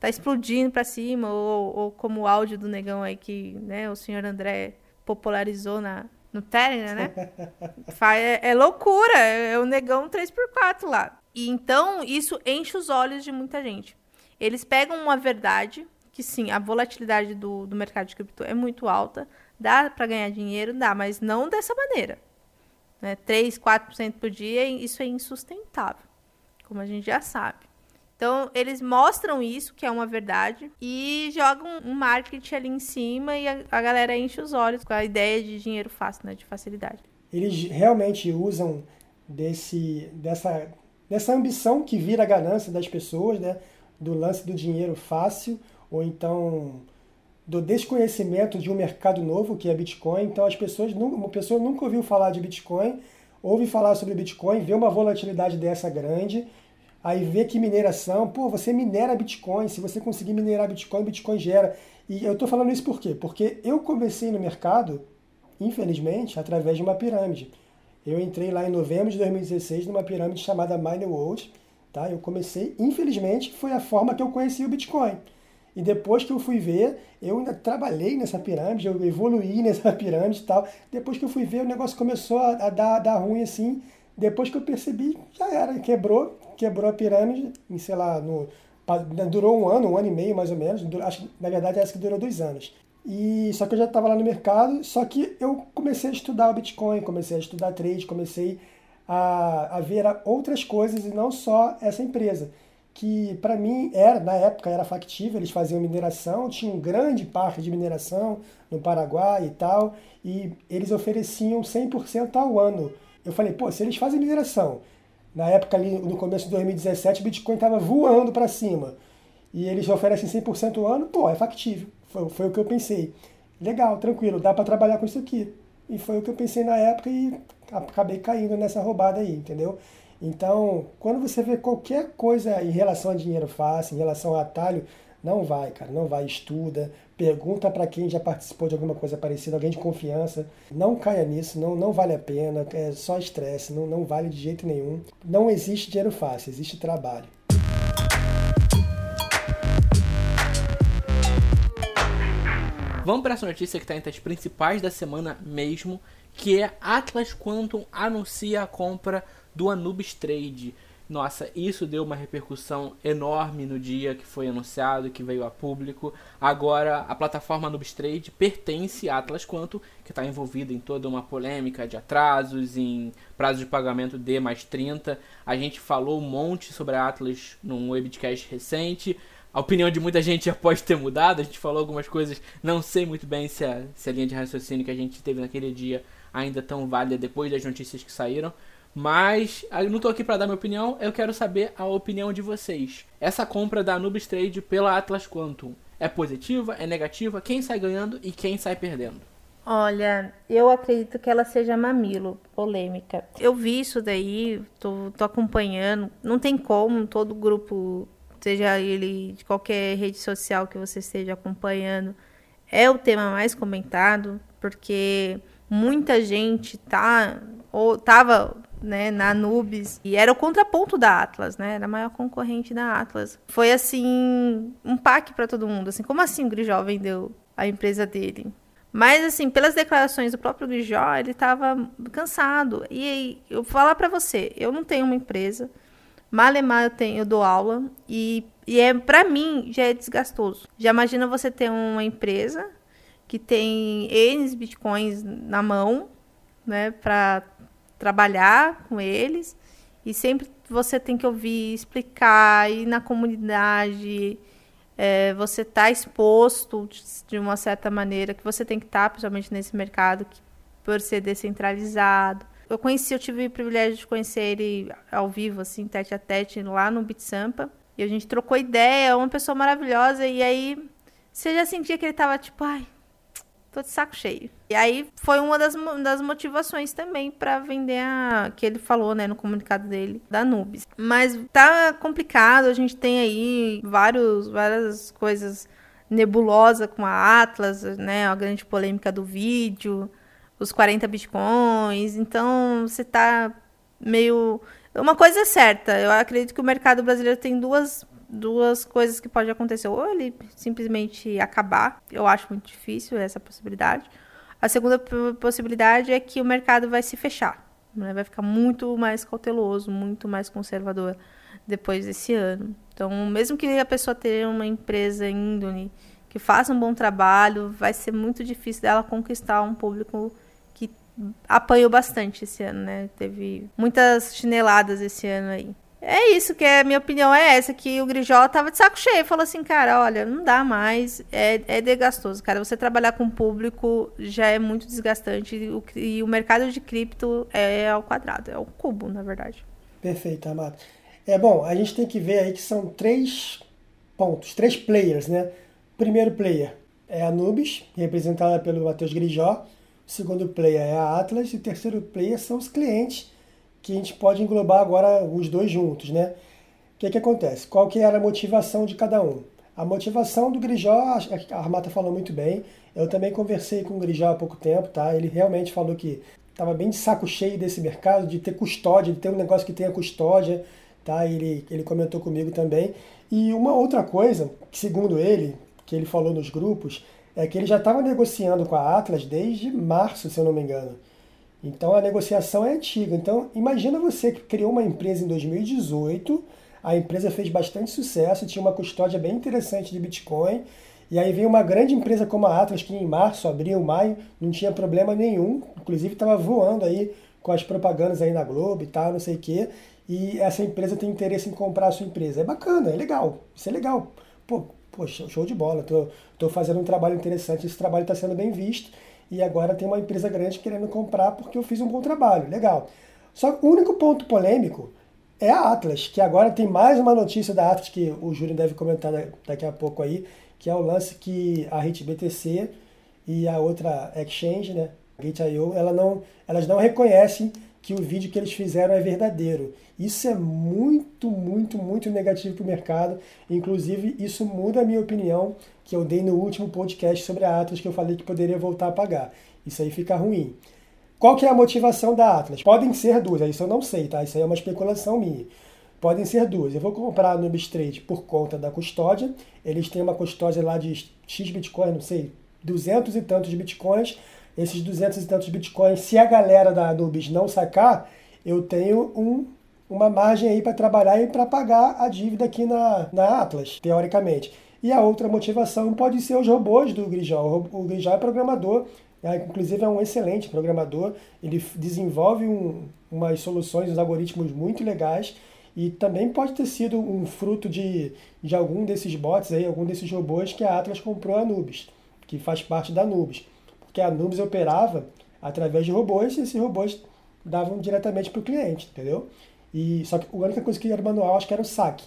Speaker 3: Tá explodindo para cima, ou, ou, como o áudio do negão aí que né, o senhor André popularizou na, no Telegram, né? é, é, loucura, é, é o negão 3x4 lá. E então isso enche os olhos de muita gente. Eles pegam uma verdade, que sim, a volatilidade do, do mercado de cripto é muito alta, dá para ganhar dinheiro, dá, mas não dessa maneira. Né? 3, 4% por dia, isso é insustentável, como a gente já sabe. Então, eles mostram isso, que é uma verdade, e jogam um marketing ali em cima e a, a galera enche os olhos com a ideia de dinheiro fácil, né? De facilidade.
Speaker 2: Eles realmente usam desse, dessa nessa ambição que vira a ganância das pessoas, né? Do lance do dinheiro fácil, ou então do desconhecimento de um mercado novo que é Bitcoin. Então as pessoas, uma pessoa nunca ouviu falar de Bitcoin, ouve falar sobre Bitcoin, vê uma volatilidade dessa grande, aí vê que mineração, pô, você minera Bitcoin, se você conseguir minerar Bitcoin, Bitcoin gera. E eu estou falando isso por quê? Porque eu comecei no mercado, infelizmente, através de uma pirâmide. Eu entrei lá em novembro de 2016 numa pirâmide chamada Mine World, tá? Eu comecei, infelizmente, foi a forma que eu conheci o Bitcoin. E depois que eu fui ver, eu ainda trabalhei nessa pirâmide, eu evoluí nessa pirâmide e tal. Depois que eu fui ver, o negócio começou a dar, a dar ruim assim. Depois que eu percebi, já era, quebrou, quebrou a pirâmide, em, sei lá, no, durou um ano, um ano e meio mais ou menos. Acho na verdade, essa que durou dois anos. E só que eu já estava lá no mercado, só que eu comecei a estudar o Bitcoin, comecei a estudar trade, comecei a, a ver outras coisas e não só essa empresa que para mim era na época era factível, eles faziam mineração, tinha um grande parque de mineração no Paraguai e tal, e eles ofereciam 100% ao ano. Eu falei, pô, se eles fazem mineração, na época ali no começo de 2017, o Bitcoin estava voando para cima, e eles oferecem 100% ao ano, pô, é factível. Foi, foi o que eu pensei. Legal, tranquilo, dá para trabalhar com isso aqui. E foi o que eu pensei na época e acabei caindo nessa roubada aí, entendeu? Então, quando você vê qualquer coisa em relação a dinheiro fácil, em relação a atalho, não vai, cara, não vai, estuda, pergunta para quem já participou de alguma coisa parecida, alguém de confiança, não caia nisso, não, não vale a pena, é só estresse, não, não vale de jeito nenhum. Não existe dinheiro fácil, existe trabalho.
Speaker 1: Vamos para essa notícia que está entre as principais da semana mesmo, que é Atlas Quantum anuncia a compra do Anubis Trade. Nossa, isso deu uma repercussão enorme no dia que foi anunciado, que veio a público. Agora, a plataforma Anubis Trade pertence à Atlas Quanto, que está envolvida em toda uma polêmica de atrasos, em prazo de pagamento D mais 30. A gente falou um monte sobre a Atlas num webcast recente. A opinião de muita gente já pode ter mudado. A gente falou algumas coisas, não sei muito bem se a, se a linha de raciocínio que a gente teve naquele dia ainda tão válida depois das notícias que saíram. Mas eu não estou aqui para dar minha opinião, eu quero saber a opinião de vocês. Essa compra da Anubis Trade pela Atlas Quantum é positiva, é negativa? Quem sai ganhando e quem sai perdendo?
Speaker 3: Olha, eu acredito que ela seja mamilo, polêmica. Eu vi isso daí, tô, tô acompanhando. Não tem como, todo grupo, seja ele de qualquer rede social que você esteja acompanhando, é o tema mais comentado, porque muita gente tá ou tava né, na Nubes, e era o contraponto da Atlas, né? Era a maior concorrente da Atlas. Foi assim, um pack para todo mundo, assim, como assim o Grijó vendeu a empresa dele? Mas assim, pelas declarações do próprio Grijó, ele estava cansado. E eu vou falar para você, eu não tenho uma empresa, malemar eu tenho, eu dou aula e, e é para mim já é desgastoso. Já imagina você ter uma empresa que tem N bitcoins na mão, né, para trabalhar com eles e sempre você tem que ouvir, explicar, ir na comunidade, é, você está exposto de uma certa maneira que você tem que estar, tá, principalmente nesse mercado que, por ser descentralizado. Eu conheci, eu tive o privilégio de conhecer ele ao vivo, assim, tete a tete, lá no Beat Sampa. E a gente trocou ideia, uma pessoa maravilhosa, e aí você já sentia que ele estava tipo, ai, tô de saco cheio. E aí foi uma das, das motivações também para vender a que ele falou, né, no comunicado dele da Nubes. Mas tá complicado, a gente tem aí vários várias coisas nebulosa com a Atlas, né, a grande polêmica do vídeo, os 40 bitcoins. Então, você tá meio uma coisa é certa, eu acredito que o mercado brasileiro tem duas duas coisas que pode acontecer. Ou ele simplesmente acabar, eu acho muito difícil essa possibilidade. A segunda possibilidade é que o mercado vai se fechar, né? vai ficar muito mais cauteloso, muito mais conservador depois desse ano. Então, mesmo que a pessoa tenha uma empresa índole que faça um bom trabalho, vai ser muito difícil dela conquistar um público que apanhou bastante esse ano, né? Teve muitas chineladas esse ano aí. É isso, que é, minha opinião é essa, que o Grijó tava de saco cheio, falou assim, cara, olha, não dá mais, é, é desgastoso, cara, você trabalhar com público já é muito desgastante, e o, e o mercado de cripto é ao quadrado, é o cubo, na verdade.
Speaker 2: Perfeito, Amado. É bom, a gente tem que ver aí que são três pontos, três players, né? Primeiro player é a Nubis, representada pelo Matheus Grijó. Segundo player é a Atlas. E o terceiro player são os clientes, que a gente pode englobar agora os dois juntos, né? O que, que acontece? Qual que era a motivação de cada um? A motivação do Grijó, a Armata falou muito bem. Eu também conversei com o Grijó há pouco tempo, tá? Ele realmente falou que estava bem de saco cheio desse mercado, de ter custódia, de ter um negócio que tenha custódia, tá? Ele, ele comentou comigo também. E uma outra coisa, segundo ele, que ele falou nos grupos, é que ele já estava negociando com a Atlas desde março, se eu não me engano. Então a negociação é antiga. Então imagina você que criou uma empresa em 2018, a empresa fez bastante sucesso, tinha uma custódia bem interessante de Bitcoin, e aí veio uma grande empresa como a Atlas, que em março, abril, maio, não tinha problema nenhum, inclusive estava voando aí com as propagandas aí na Globo e tal, não sei o quê e essa empresa tem interesse em comprar a sua empresa. É bacana, é legal, isso é legal. Pô, pô show de bola, tô, tô fazendo um trabalho interessante, esse trabalho está sendo bem visto e agora tem uma empresa grande querendo comprar porque eu fiz um bom trabalho, legal. Só que o único ponto polêmico é a Atlas, que agora tem mais uma notícia da Atlas que o Júlio deve comentar daqui a pouco aí, que é o lance que a BTC e a outra exchange, né, Gate.io, ela não, elas não reconhecem que o vídeo que eles fizeram é verdadeiro. Isso é muito, muito, muito negativo para o mercado. Inclusive, isso muda a minha opinião que eu dei no último podcast sobre a Atlas, que eu falei que poderia voltar a pagar. Isso aí fica ruim. Qual que é a motivação da Atlas? Podem ser duas, isso eu não sei, tá? Isso aí é uma especulação minha. Podem ser duas. Eu vou comprar no Bistrade por conta da custódia. Eles têm uma custódia lá de X Bitcoin, não sei, 200 e tantos Bitcoins esses 200 e tantos bitcoins, se a galera da Anubis não sacar, eu tenho um, uma margem aí para trabalhar e para pagar a dívida aqui na, na Atlas, teoricamente. E a outra motivação pode ser os robôs do Grijal. O Grijal é programador, é, inclusive é um excelente programador, ele desenvolve um, umas soluções, uns algoritmos muito legais e também pode ter sido um fruto de, de algum desses bots aí, algum desses robôs que a Atlas comprou a Nubis, que faz parte da Nubis porque a Nubes operava através de robôs e esses robôs davam diretamente para o cliente, entendeu? E só que a única coisa que era manual acho que era o saque.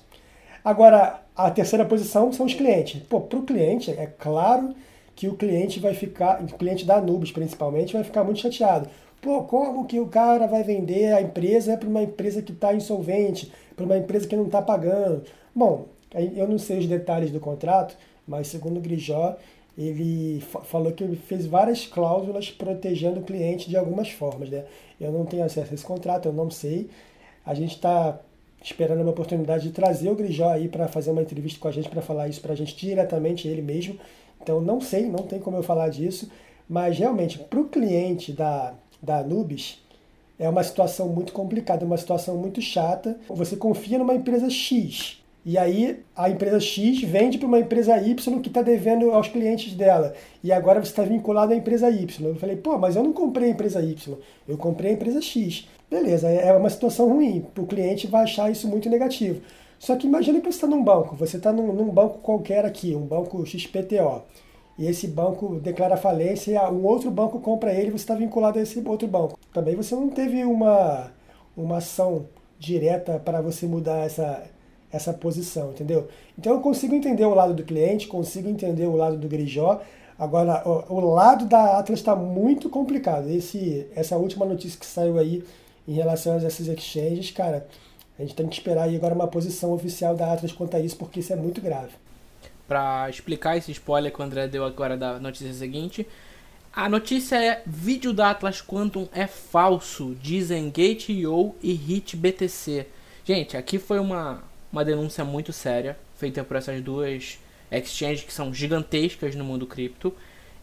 Speaker 2: Agora, a terceira posição são os clientes. Pô, para o cliente, é claro que o cliente vai ficar, o cliente da Nubes principalmente, vai ficar muito chateado. Pô, como que o cara vai vender a empresa para uma empresa que está insolvente, para uma empresa que não está pagando? Bom, eu não sei os detalhes do contrato, mas segundo o Grijó, ele falou que ele fez várias cláusulas protegendo o cliente de algumas formas. Né? Eu não tenho acesso a esse contrato, eu não sei. A gente está esperando uma oportunidade de trazer o Grijó aí para fazer uma entrevista com a gente, para falar isso para a gente diretamente, ele mesmo. Então, não sei, não tem como eu falar disso. Mas, realmente, para o cliente da, da Anubis, é uma situação muito complicada, uma situação muito chata. Você confia numa empresa X, e aí a empresa X vende para uma empresa Y que está devendo aos clientes dela. E agora você está vinculado à empresa Y. Eu falei, pô, mas eu não comprei a empresa Y, eu comprei a empresa X. Beleza, é uma situação ruim. O cliente vai achar isso muito negativo. Só que imagine que você está num banco, você está num, num, banco qualquer aqui, um banco XPTO. E esse banco declara falência, um outro banco compra ele, você está vinculado a esse outro banco. Também você não teve uma, uma ação direta para você mudar essa, essa posição, entendeu? Então eu consigo entender o lado do cliente, consigo entender o lado do Grijó. Agora, o, o lado da Atlas está muito complicado. Esse, essa última notícia que saiu aí em relação a esses exchanges, cara, a gente tem que esperar aí agora uma posição oficial da Atlas quanto a isso, porque isso é muito grave.
Speaker 1: Para explicar esse spoiler que o André deu agora da notícia seguinte, a notícia é: vídeo da Atlas Quantum é falso, dizem Gate.io e HitBTC. Gente, aqui foi uma, uma denúncia muito séria, feita por essas duas exchanges que são gigantescas no mundo cripto.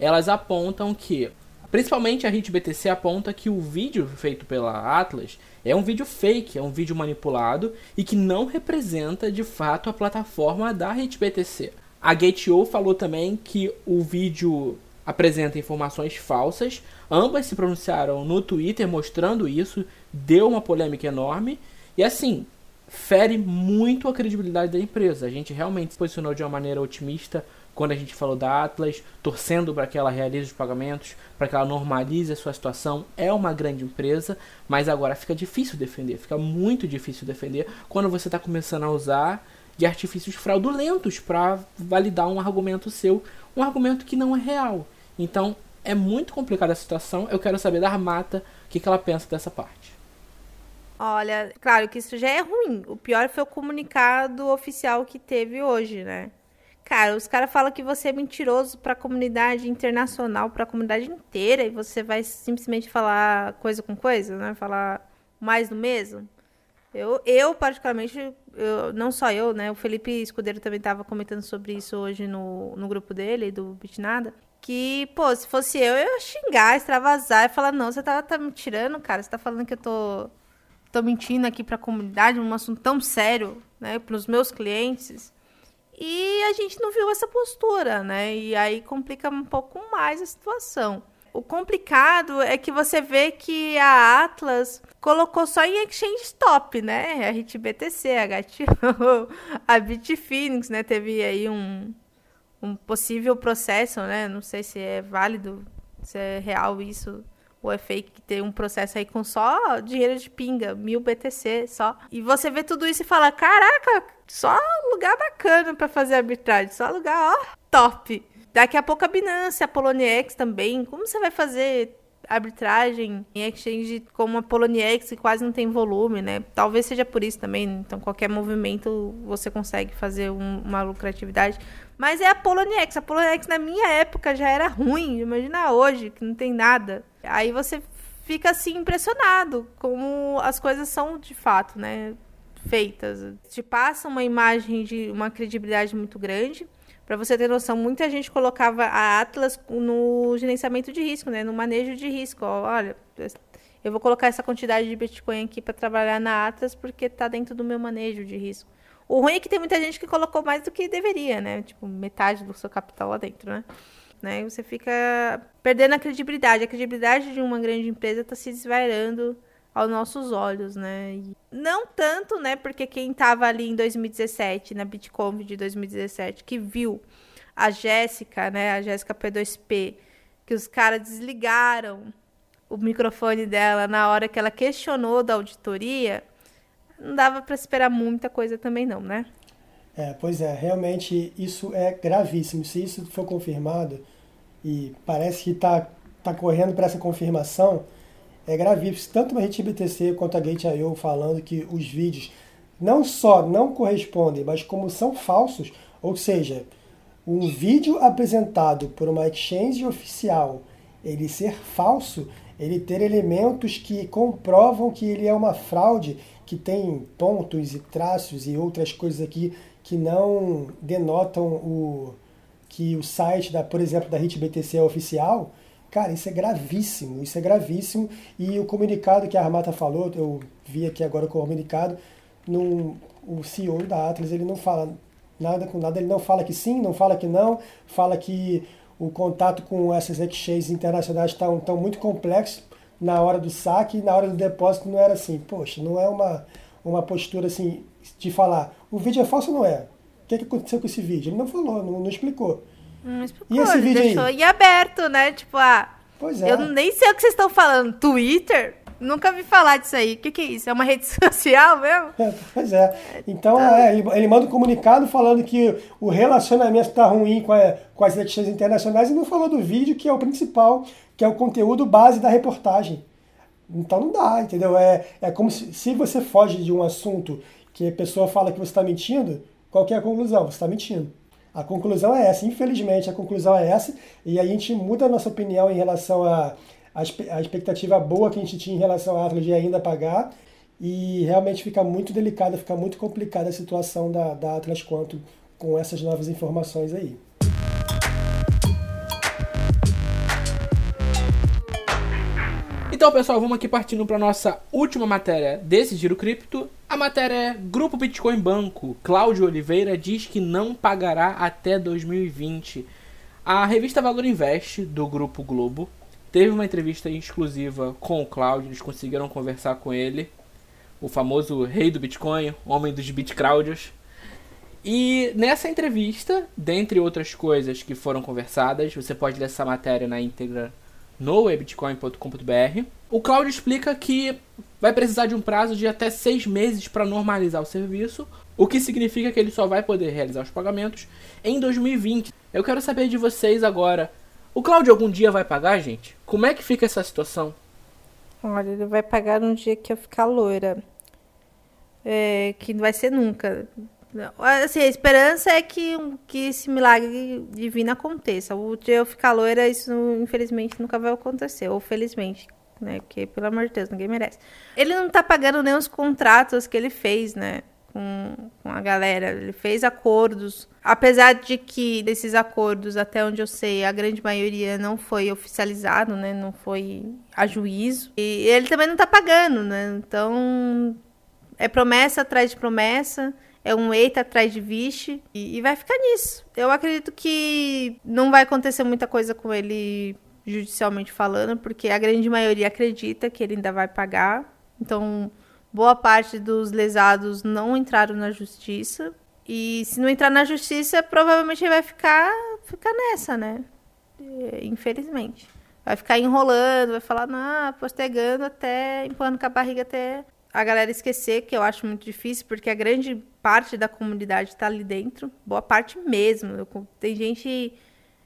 Speaker 1: Elas apontam que, principalmente a HitBTC aponta que o vídeo feito pela Atlas é um vídeo fake, é um vídeo manipulado e que não representa de fato a plataforma da HitBTC. A Gate.io falou também que o vídeo apresenta informações falsas. Ambas se pronunciaram no Twitter mostrando isso, deu uma polêmica enorme. E assim, fere muito a credibilidade da empresa. A gente realmente se posicionou de uma maneira otimista quando a gente falou da Atlas, torcendo para que ela realize os pagamentos, para que ela normalize a sua situação. É uma grande empresa, mas agora fica difícil defender, fica muito difícil defender quando você está começando a usar de artifícios fraudulentos para validar um argumento seu, um argumento que não é real. Então é muito complicada a situação. Eu quero saber da Armata o que, que ela pensa dessa parte.
Speaker 3: Olha, claro que isso já é ruim. O pior foi o comunicado oficial que teve hoje, né? Cara, os caras falam que você é mentiroso para a comunidade internacional, para a comunidade inteira, e você vai simplesmente falar coisa com coisa, né? Falar mais do mesmo. Eu, eu particularmente, eu, não só eu, né? O Felipe Escudeiro também estava comentando sobre isso hoje no, no grupo dele, do Bitnada. Que, pô, se fosse eu, eu ia xingar, extravasar e falar: não, você tá, tá me tirando, cara. Você tá falando que eu tô, tô mentindo aqui pra comunidade, um assunto tão sério, né? Pros meus clientes. E a gente não viu essa postura, né? E aí complica um pouco mais a situação. O complicado é que você vê que a Atlas colocou só em exchange top, né? A HitBTC, a HTO, a Bitfinex, né? Teve aí um, um possível processo, né? Não sei se é válido, se é real isso é fake ter um processo aí com só dinheiro de pinga, mil BTC só. E você vê tudo isso e fala: caraca, só lugar bacana para fazer arbitragem, só lugar, ó, top. Daqui a pouco a Binance, a Poloniex também. Como você vai fazer arbitragem em exchange como a Poloniex, que quase não tem volume, né? Talvez seja por isso também. Então, qualquer movimento você consegue fazer um, uma lucratividade. Mas é a Poloniex. A Poloniex, na minha época, já era ruim. Imagina hoje, que não tem nada. Aí você fica assim impressionado como as coisas são de fato, né? feitas. Te passa uma imagem de uma credibilidade muito grande. Para você ter noção, muita gente colocava a Atlas no gerenciamento de risco, né? no manejo de risco. Olha, eu vou colocar essa quantidade de Bitcoin aqui para trabalhar na Atlas porque está dentro do meu manejo de risco. O ruim é que tem muita gente que colocou mais do que deveria, né? Tipo, metade do seu capital lá dentro, né? né? Você fica perdendo a credibilidade. A credibilidade de uma grande empresa está se desvairando aos nossos olhos, né? E não tanto, né? Porque quem estava ali em 2017, na Bitcoin de 2017, que viu a Jéssica, né? A Jéssica P2P, que os caras desligaram o microfone dela na hora que ela questionou da auditoria, não dava para esperar muita coisa também não, né?
Speaker 2: É, pois é, realmente isso é gravíssimo. Se isso for confirmado, e parece que está tá correndo para essa confirmação, é gravíssimo. Tanto a Rede BTC quanto a Gate.io falando que os vídeos não só não correspondem, mas como são falsos, ou seja, um vídeo apresentado por uma exchange oficial, ele ser falso, ele ter elementos que comprovam que ele é uma fraude, que tem pontos e traços e outras coisas aqui que não denotam o que o site da, por exemplo, da HitBTC é oficial, Cara, isso é gravíssimo, isso é gravíssimo. E o comunicado que a Armata falou, eu vi aqui agora o comunicado, no, o CEO da Atlas, ele não fala nada com nada, ele não fala que sim, não fala que não, fala que o contato com essas exchanges internacionais está tão muito complexo na hora do saque e na hora do depósito não era assim. Poxa, não é uma, uma postura assim de falar, o vídeo é falso ou não é? O que, que aconteceu com esse vídeo? Ele não falou, não, não explicou.
Speaker 3: Não explicou, e esse vídeo deixou aí? em aberto, né? Tipo, ah, pois é. eu nem sei o que vocês estão falando. Twitter? Nunca vi falar disso aí. O que, que é isso? É uma rede social mesmo?
Speaker 2: É, pois é. Então, então... É, ele, ele, manda um comunicado falando que o relacionamento está ruim com, a, com as eleições internacionais e não falou do vídeo, que é o principal, que é o conteúdo base da reportagem. Então não dá, entendeu? É, é como se, se você foge de um assunto que a pessoa fala que você está mentindo, qual é a conclusão? Você está mentindo. A conclusão é essa, infelizmente a conclusão é essa, e a gente muda a nossa opinião em relação à a, a, expectativa boa que a gente tinha em relação à Atlas de ainda pagar, e realmente fica muito delicada, fica muito complicada a situação da, da Atlas quanto com essas novas informações aí.
Speaker 1: Então, pessoal, vamos aqui partindo para nossa última matéria desse Giro Cripto. A matéria é Grupo Bitcoin Banco. Cláudio Oliveira diz que não pagará até 2020. A revista Valor Invest, do Grupo Globo, teve uma entrevista exclusiva com o Cláudio. Eles conseguiram conversar com ele, o famoso rei do Bitcoin, homem dos Bitcraudios. E nessa entrevista, dentre outras coisas que foram conversadas, você pode ler essa matéria na íntegra no webitcoin.com.br. O Claudio explica que vai precisar de um prazo de até seis meses para normalizar o serviço, o que significa que ele só vai poder realizar os pagamentos em 2020. Eu quero saber de vocês agora. O Claudio algum dia vai pagar, gente? Como é que fica essa situação?
Speaker 3: Olha, ele vai pagar no dia que eu ficar loira. É, que não vai ser nunca. Assim, a esperança é que, que esse milagre divino aconteça. O dia eu ficar loira, isso infelizmente nunca vai acontecer. Ou felizmente, né? Porque, pelo amor de Deus, ninguém merece. Ele não tá pagando nem os contratos que ele fez, né? Com, com a galera. Ele fez acordos. Apesar de que desses acordos, até onde eu sei, a grande maioria não foi oficializado, né? Não foi a juízo. E ele também não tá pagando, né? Então, é promessa atrás de promessa é um eita atrás de vixe e, e vai ficar nisso. Eu acredito que não vai acontecer muita coisa com ele judicialmente falando, porque a grande maioria acredita que ele ainda vai pagar. Então, boa parte dos lesados não entraram na justiça. E se não entrar na justiça, provavelmente ele vai ficar, ficar nessa, né? É, infelizmente. Vai ficar enrolando, vai falar, não, postergando até, empurrando com a barriga até a galera esquecer, que eu acho muito difícil, porque a grande parte da comunidade está ali dentro, boa parte mesmo. Tem gente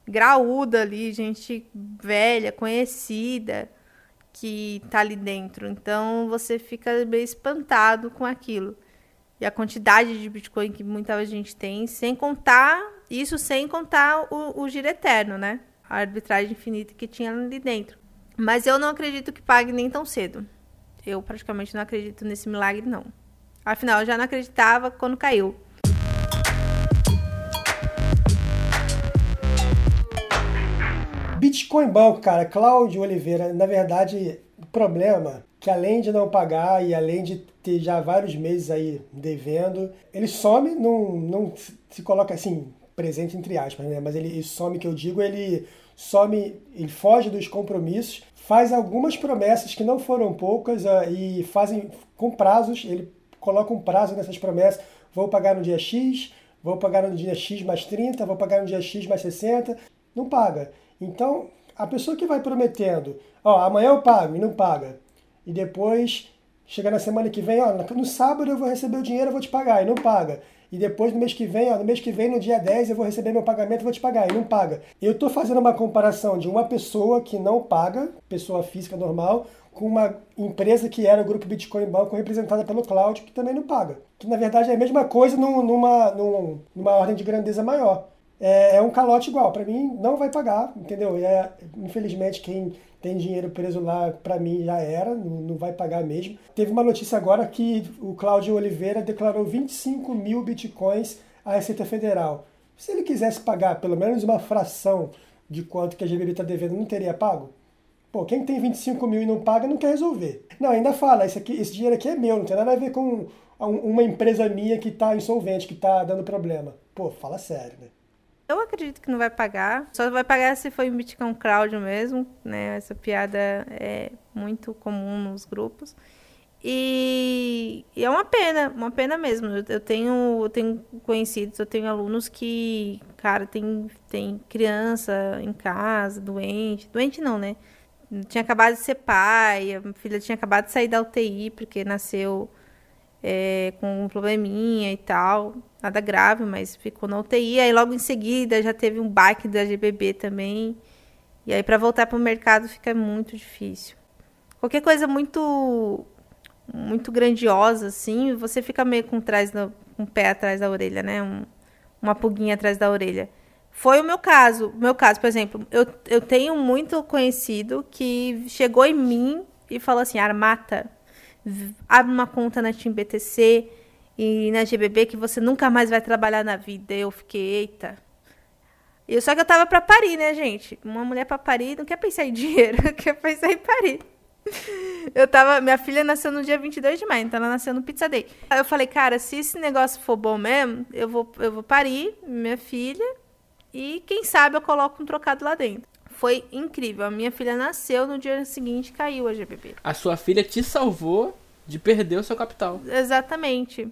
Speaker 3: graúda ali, gente velha, conhecida, que está ali dentro. Então você fica meio espantado com aquilo. E a quantidade de Bitcoin que muita gente tem, sem contar, isso sem contar o, o giro eterno, né? A arbitragem infinita que tinha ali dentro. Mas eu não acredito que pague nem tão cedo. Eu praticamente não acredito nesse milagre, não. Afinal, eu já não acreditava quando caiu.
Speaker 2: Bitcoin Banco, cara, Cláudio Oliveira, na verdade, o problema que além de não pagar e além de ter já vários meses aí devendo, ele some, não, não se coloca assim, presente entre aspas, né? Mas ele, ele some, que eu digo, ele some, ele foge dos compromissos faz algumas promessas que não foram poucas uh, e fazem com prazos, ele coloca um prazo nessas promessas, vou pagar no dia X, vou pagar no dia X mais 30, vou pagar no dia X mais 60, não paga. Então, a pessoa que vai prometendo, ó, amanhã eu pago e não paga, e depois chega na semana que vem, ó, no sábado eu vou receber o dinheiro, eu vou te pagar, e não paga e depois no mês que vem, ó, no mês que vem, no dia 10, eu vou receber meu pagamento e vou te pagar, e não paga. Eu estou fazendo uma comparação de uma pessoa que não paga, pessoa física normal, com uma empresa que era o grupo Bitcoin Banco, representada pelo Cloud, que também não paga. Que na verdade é a mesma coisa numa, numa, numa ordem de grandeza maior. É, é um calote igual, para mim não vai pagar, entendeu? E é, infelizmente quem tem dinheiro preso lá, para mim já era, não, não, vai pagar mesmo. Teve uma notícia agora que o Cláudio Oliveira declarou 25 mil bitcoins à Receita Federal. Se ele quisesse pagar pelo menos uma fração de quanto que a GBB está devendo, não teria pago? Pô, quem tem 25 mil e não paga não quer resolver. Não, ainda fala, esse, aqui, esse dinheiro aqui é meu, não tem nada a ver com uma empresa minha que está insolvente, que está dando problema. Pô, fala sério, né?
Speaker 3: Eu acredito que não vai pagar. Só vai pagar se for em Bitcoin Crowd mesmo, né? Essa piada é muito comum nos grupos. E, e é uma pena, uma pena mesmo. Eu, eu, tenho, eu tenho conhecidos, eu tenho alunos que, cara, tem, tem criança em casa, doente. Doente não, né? Tinha acabado de ser pai, a filha tinha acabado de sair da UTI porque nasceu é, com um probleminha e tal. Nada grave, mas ficou na UTI. Aí logo em seguida já teve um baque da GBB também. E aí para voltar para o mercado fica muito difícil. Qualquer coisa muito muito grandiosa assim, você fica meio com trás um pé atrás da orelha, né? Um, uma pulguinha atrás da orelha. Foi o meu caso. Meu caso, por exemplo, eu, eu tenho muito conhecido que chegou em mim e falou assim: Armata, abre uma conta na Team BTC e na GBB que você nunca mais vai trabalhar na vida. Eu fiquei, eita. E só que eu tava pra parir, né, gente? Uma mulher pra parir não quer pensar em dinheiro, quer pensar em parir. Eu tava. Minha filha nasceu no dia 22 de maio, então ela nasceu no Pizza Day. Aí eu falei, cara, se esse negócio for bom mesmo, eu vou, eu vou parir minha filha e quem sabe eu coloco um trocado lá dentro. Foi incrível. A minha filha nasceu, no dia seguinte caiu a GBP.
Speaker 1: A sua filha te salvou de perder o seu capital.
Speaker 3: Exatamente.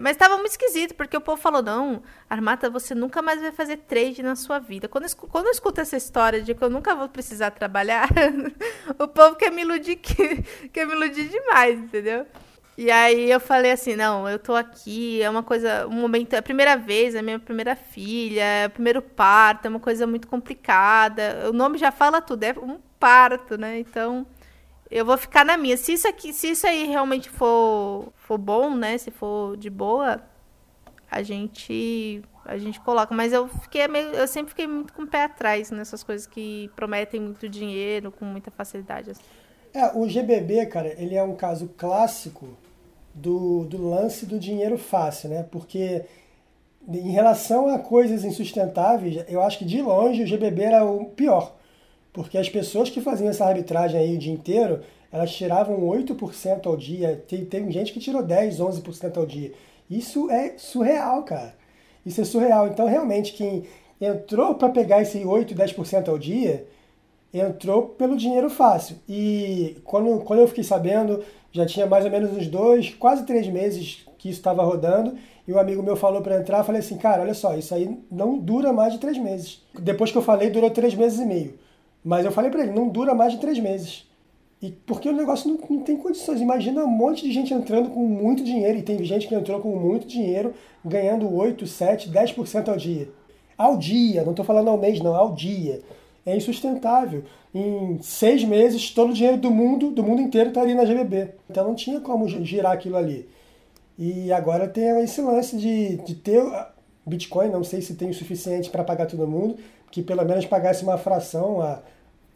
Speaker 3: Mas tava muito esquisito, porque o povo falou: não, Armata, você nunca mais vai fazer trade na sua vida. Quando eu, quando eu escuto essa história de que eu nunca vou precisar trabalhar, o povo quer me iludir, quer me iludir demais, entendeu? E aí eu falei assim, não, eu tô aqui, é uma coisa, um momento, é a primeira vez, é a minha primeira filha, é o primeiro parto, é uma coisa muito complicada. O nome já fala tudo, é um parto, né? Então, eu vou ficar na minha. Se isso aqui, se isso aí realmente for, for bom, né? Se for de boa, a gente a gente coloca. Mas eu fiquei meio, eu sempre fiquei muito com o pé atrás nessas coisas que prometem muito dinheiro com muita facilidade. Assim.
Speaker 2: É, o GBB, cara, ele é um caso clássico do, do lance do dinheiro fácil, né? Porque em relação a coisas insustentáveis, eu acho que de longe o GBB era o pior. Porque as pessoas que faziam essa arbitragem aí o dia inteiro, elas tiravam 8% ao dia. Tem, tem gente que tirou 10, 11% ao dia. Isso é surreal, cara. Isso é surreal. Então, realmente, quem entrou para pegar esse 8, 10% ao dia, entrou pelo dinheiro fácil. E quando, quando eu fiquei sabendo, já tinha mais ou menos uns dois, quase três meses que isso estava rodando, e um amigo meu falou para entrar, falei assim, cara, olha só, isso aí não dura mais de três meses. Depois que eu falei, durou três meses e meio. Mas eu falei para ele, não dura mais de três meses. E porque o negócio não, não, tem condições. Imagina um monte de gente entrando com muito dinheiro, e tem gente que entrou com muito dinheiro, ganhando 8, 7, 10% ao dia. Ao dia, não estou falando ao mês, não, ao dia. É insustentável. Em seis meses, todo o dinheiro do mundo, do mundo inteiro, estaria na GBB. Então não tinha como girar aquilo ali. E agora tem esse lance de, de ter Bitcoin, não sei se tem o suficiente para pagar todo mundo, que pelo menos pagasse uma fração, a,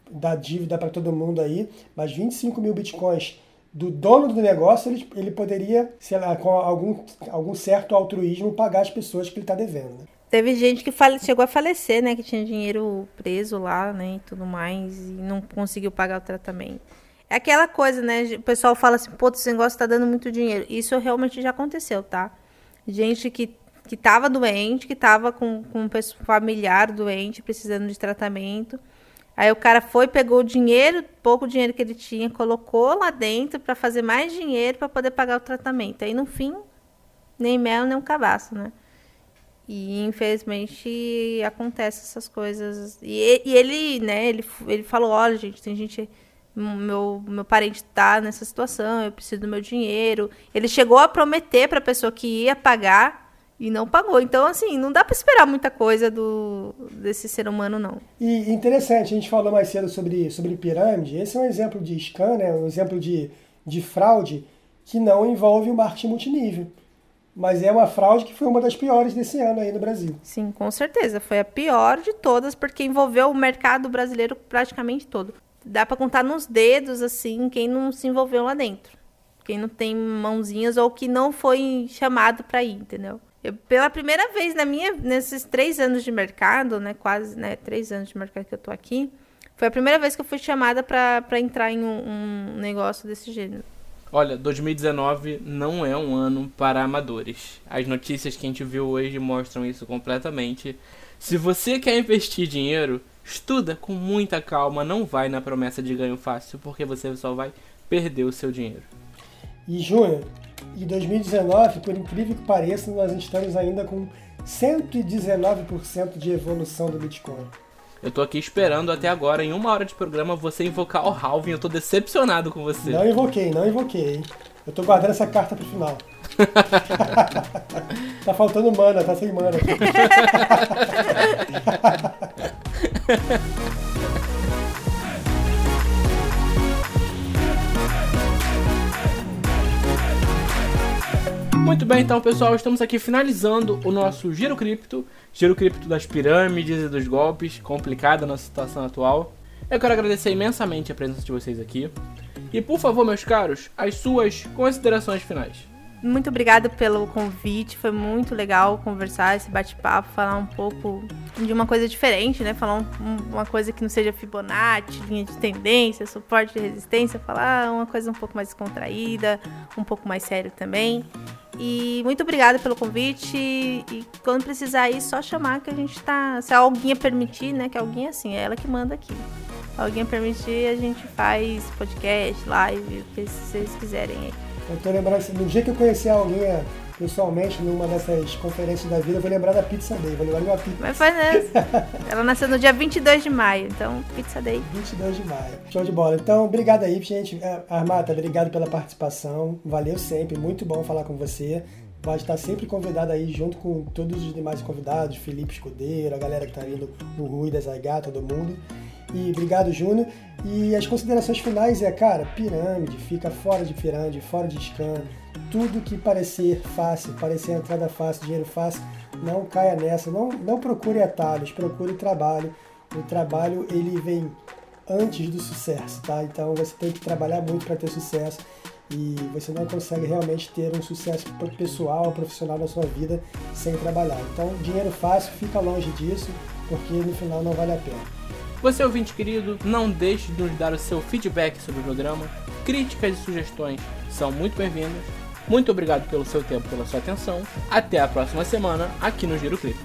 Speaker 2: da dívida para todo mundo aí, mas 25 mil bitcoins do dono do negócio, ele, ele poderia, sei lá, com algum, algum certo altruísmo, pagar as pessoas que ele está devendo. Né?
Speaker 3: Teve gente que fale, chegou a falecer, né? Que tinha dinheiro preso lá, né? E tudo mais, e não conseguiu pagar o tratamento. É aquela coisa, né? O pessoal fala assim, pô, esse negócio tá dando muito dinheiro. Isso realmente já aconteceu, tá? Gente que, que tava doente, que tava com, com um familiar doente, precisando de tratamento Aí o cara foi, pegou o dinheiro, pouco dinheiro que ele tinha, colocou lá dentro para fazer mais dinheiro para poder pagar o tratamento. Aí no fim, nem mel, nem um cabaço, né? E infelizmente acontece essas coisas. E, e ele, né, ele, ele falou, olha, gente, tem gente meu, meu parente tá nessa situação, eu preciso do meu dinheiro. Ele chegou a prometer para a pessoa que ia pagar e não pagou. Então, assim, não dá para esperar muita coisa do desse ser humano, não.
Speaker 2: E interessante, a gente falou mais cedo sobre, sobre pirâmide. Esse é um exemplo de scam, né? um exemplo de, de fraude que não envolve o marketing multinível. Mas é uma fraude que foi uma das piores desse ano aí no Brasil.
Speaker 3: Sim, com certeza. Foi a pior de todas, porque envolveu o mercado brasileiro praticamente todo. Dá para contar nos dedos, assim, quem não se envolveu lá dentro. Quem não tem mãozinhas ou que não foi chamado para ir, entendeu? Eu, pela primeira vez na minha, nesses três anos de mercado, né, quase, né, três anos de mercado que eu tô aqui, foi a primeira vez que eu fui chamada para entrar em um, um negócio desse gênero.
Speaker 1: Olha, 2019 não é um ano para amadores. As notícias que a gente viu hoje mostram isso completamente. Se você quer investir dinheiro, estuda com muita calma, não vai na promessa de ganho fácil, porque você só vai perder o seu dinheiro.
Speaker 2: E Júnior, em 2019, por incrível que pareça, nós estamos ainda com 119% de evolução do Bitcoin.
Speaker 1: Eu tô aqui esperando até agora, em uma hora de programa, você invocar o Halvin. Eu tô decepcionado com você.
Speaker 2: Não invoquei, não invoquei, hein? Eu tô guardando essa carta pro final. tá faltando mana, tá sem mana.
Speaker 1: Muito bem, então, pessoal, estamos aqui finalizando o nosso Giro Cripto, Giro Cripto das pirâmides e dos golpes, complicada na situação atual. Eu quero agradecer imensamente a presença de vocês aqui. E, por favor, meus caros, as suas considerações finais.
Speaker 3: Muito obrigada pelo convite, foi muito legal conversar, esse bate-papo, falar um pouco de uma coisa diferente, né? Falar um, uma coisa que não seja Fibonacci, linha de tendência, suporte de resistência, falar uma coisa um pouco mais contraída, um pouco mais sério também. E muito obrigada pelo convite. E quando precisar aí, só chamar que a gente tá. Se alguém permitir, né? Que alguém assim, é ela que manda aqui. Se alguém permitir, a gente faz podcast, live, o que vocês quiserem aí.
Speaker 2: Eu tô lembrando, no dia que eu conheci alguém é, pessoalmente, numa dessas conferências da vida, eu vou lembrar da Pizza Day, vou lembrar de uma pizza.
Speaker 3: Mas foi nessa. Ela nasceu no dia 22 de maio, então Pizza Day.
Speaker 2: 22 de maio. Show de bola. Então, obrigado aí, gente. É, Armata, obrigado pela participação. Valeu sempre, muito bom falar com você. Vai estar sempre convidado aí, junto com todos os demais convidados, Felipe Escudeiro, a galera que tá indo, o Rui da Zaiga, todo mundo. E obrigado, Júnior. E as considerações finais é, cara, pirâmide, fica fora de pirâmide, fora de scan. Tudo que parecer fácil, parecer entrada fácil, dinheiro fácil, não caia nessa. Não, não procure atalhos, procure trabalho. O trabalho, ele vem antes do sucesso, tá? Então você tem que trabalhar muito para ter sucesso e você não consegue realmente ter um sucesso pessoal, profissional na sua vida sem trabalhar. Então, dinheiro fácil, fica longe disso, porque no final não vale a pena.
Speaker 1: Você ouvinte querido, não deixe de nos dar o seu feedback sobre o programa. Críticas e sugestões são muito bem-vindas. Muito obrigado pelo seu tempo, pela sua atenção. Até a próxima semana aqui no Giro Clipe.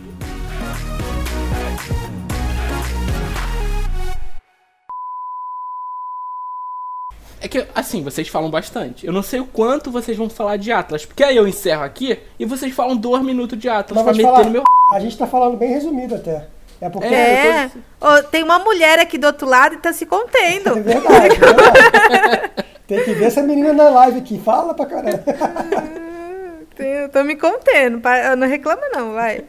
Speaker 1: É que, assim, vocês falam bastante. Eu não sei o quanto vocês vão falar de Atlas. Porque aí eu encerro aqui e vocês falam dois minutos de Atlas
Speaker 2: Mas
Speaker 1: pra meter
Speaker 2: falar,
Speaker 1: no meu.
Speaker 2: A gente tá falando bem resumido até. É porque
Speaker 3: É. Ô, tem uma mulher aqui do outro lado e tá se
Speaker 2: É
Speaker 3: contendo.
Speaker 2: verdade, é verdade. Tem que ver essa menina na live aqui. Fala pra caramba.
Speaker 3: Eu tô me contendo. Não reclama não, vai.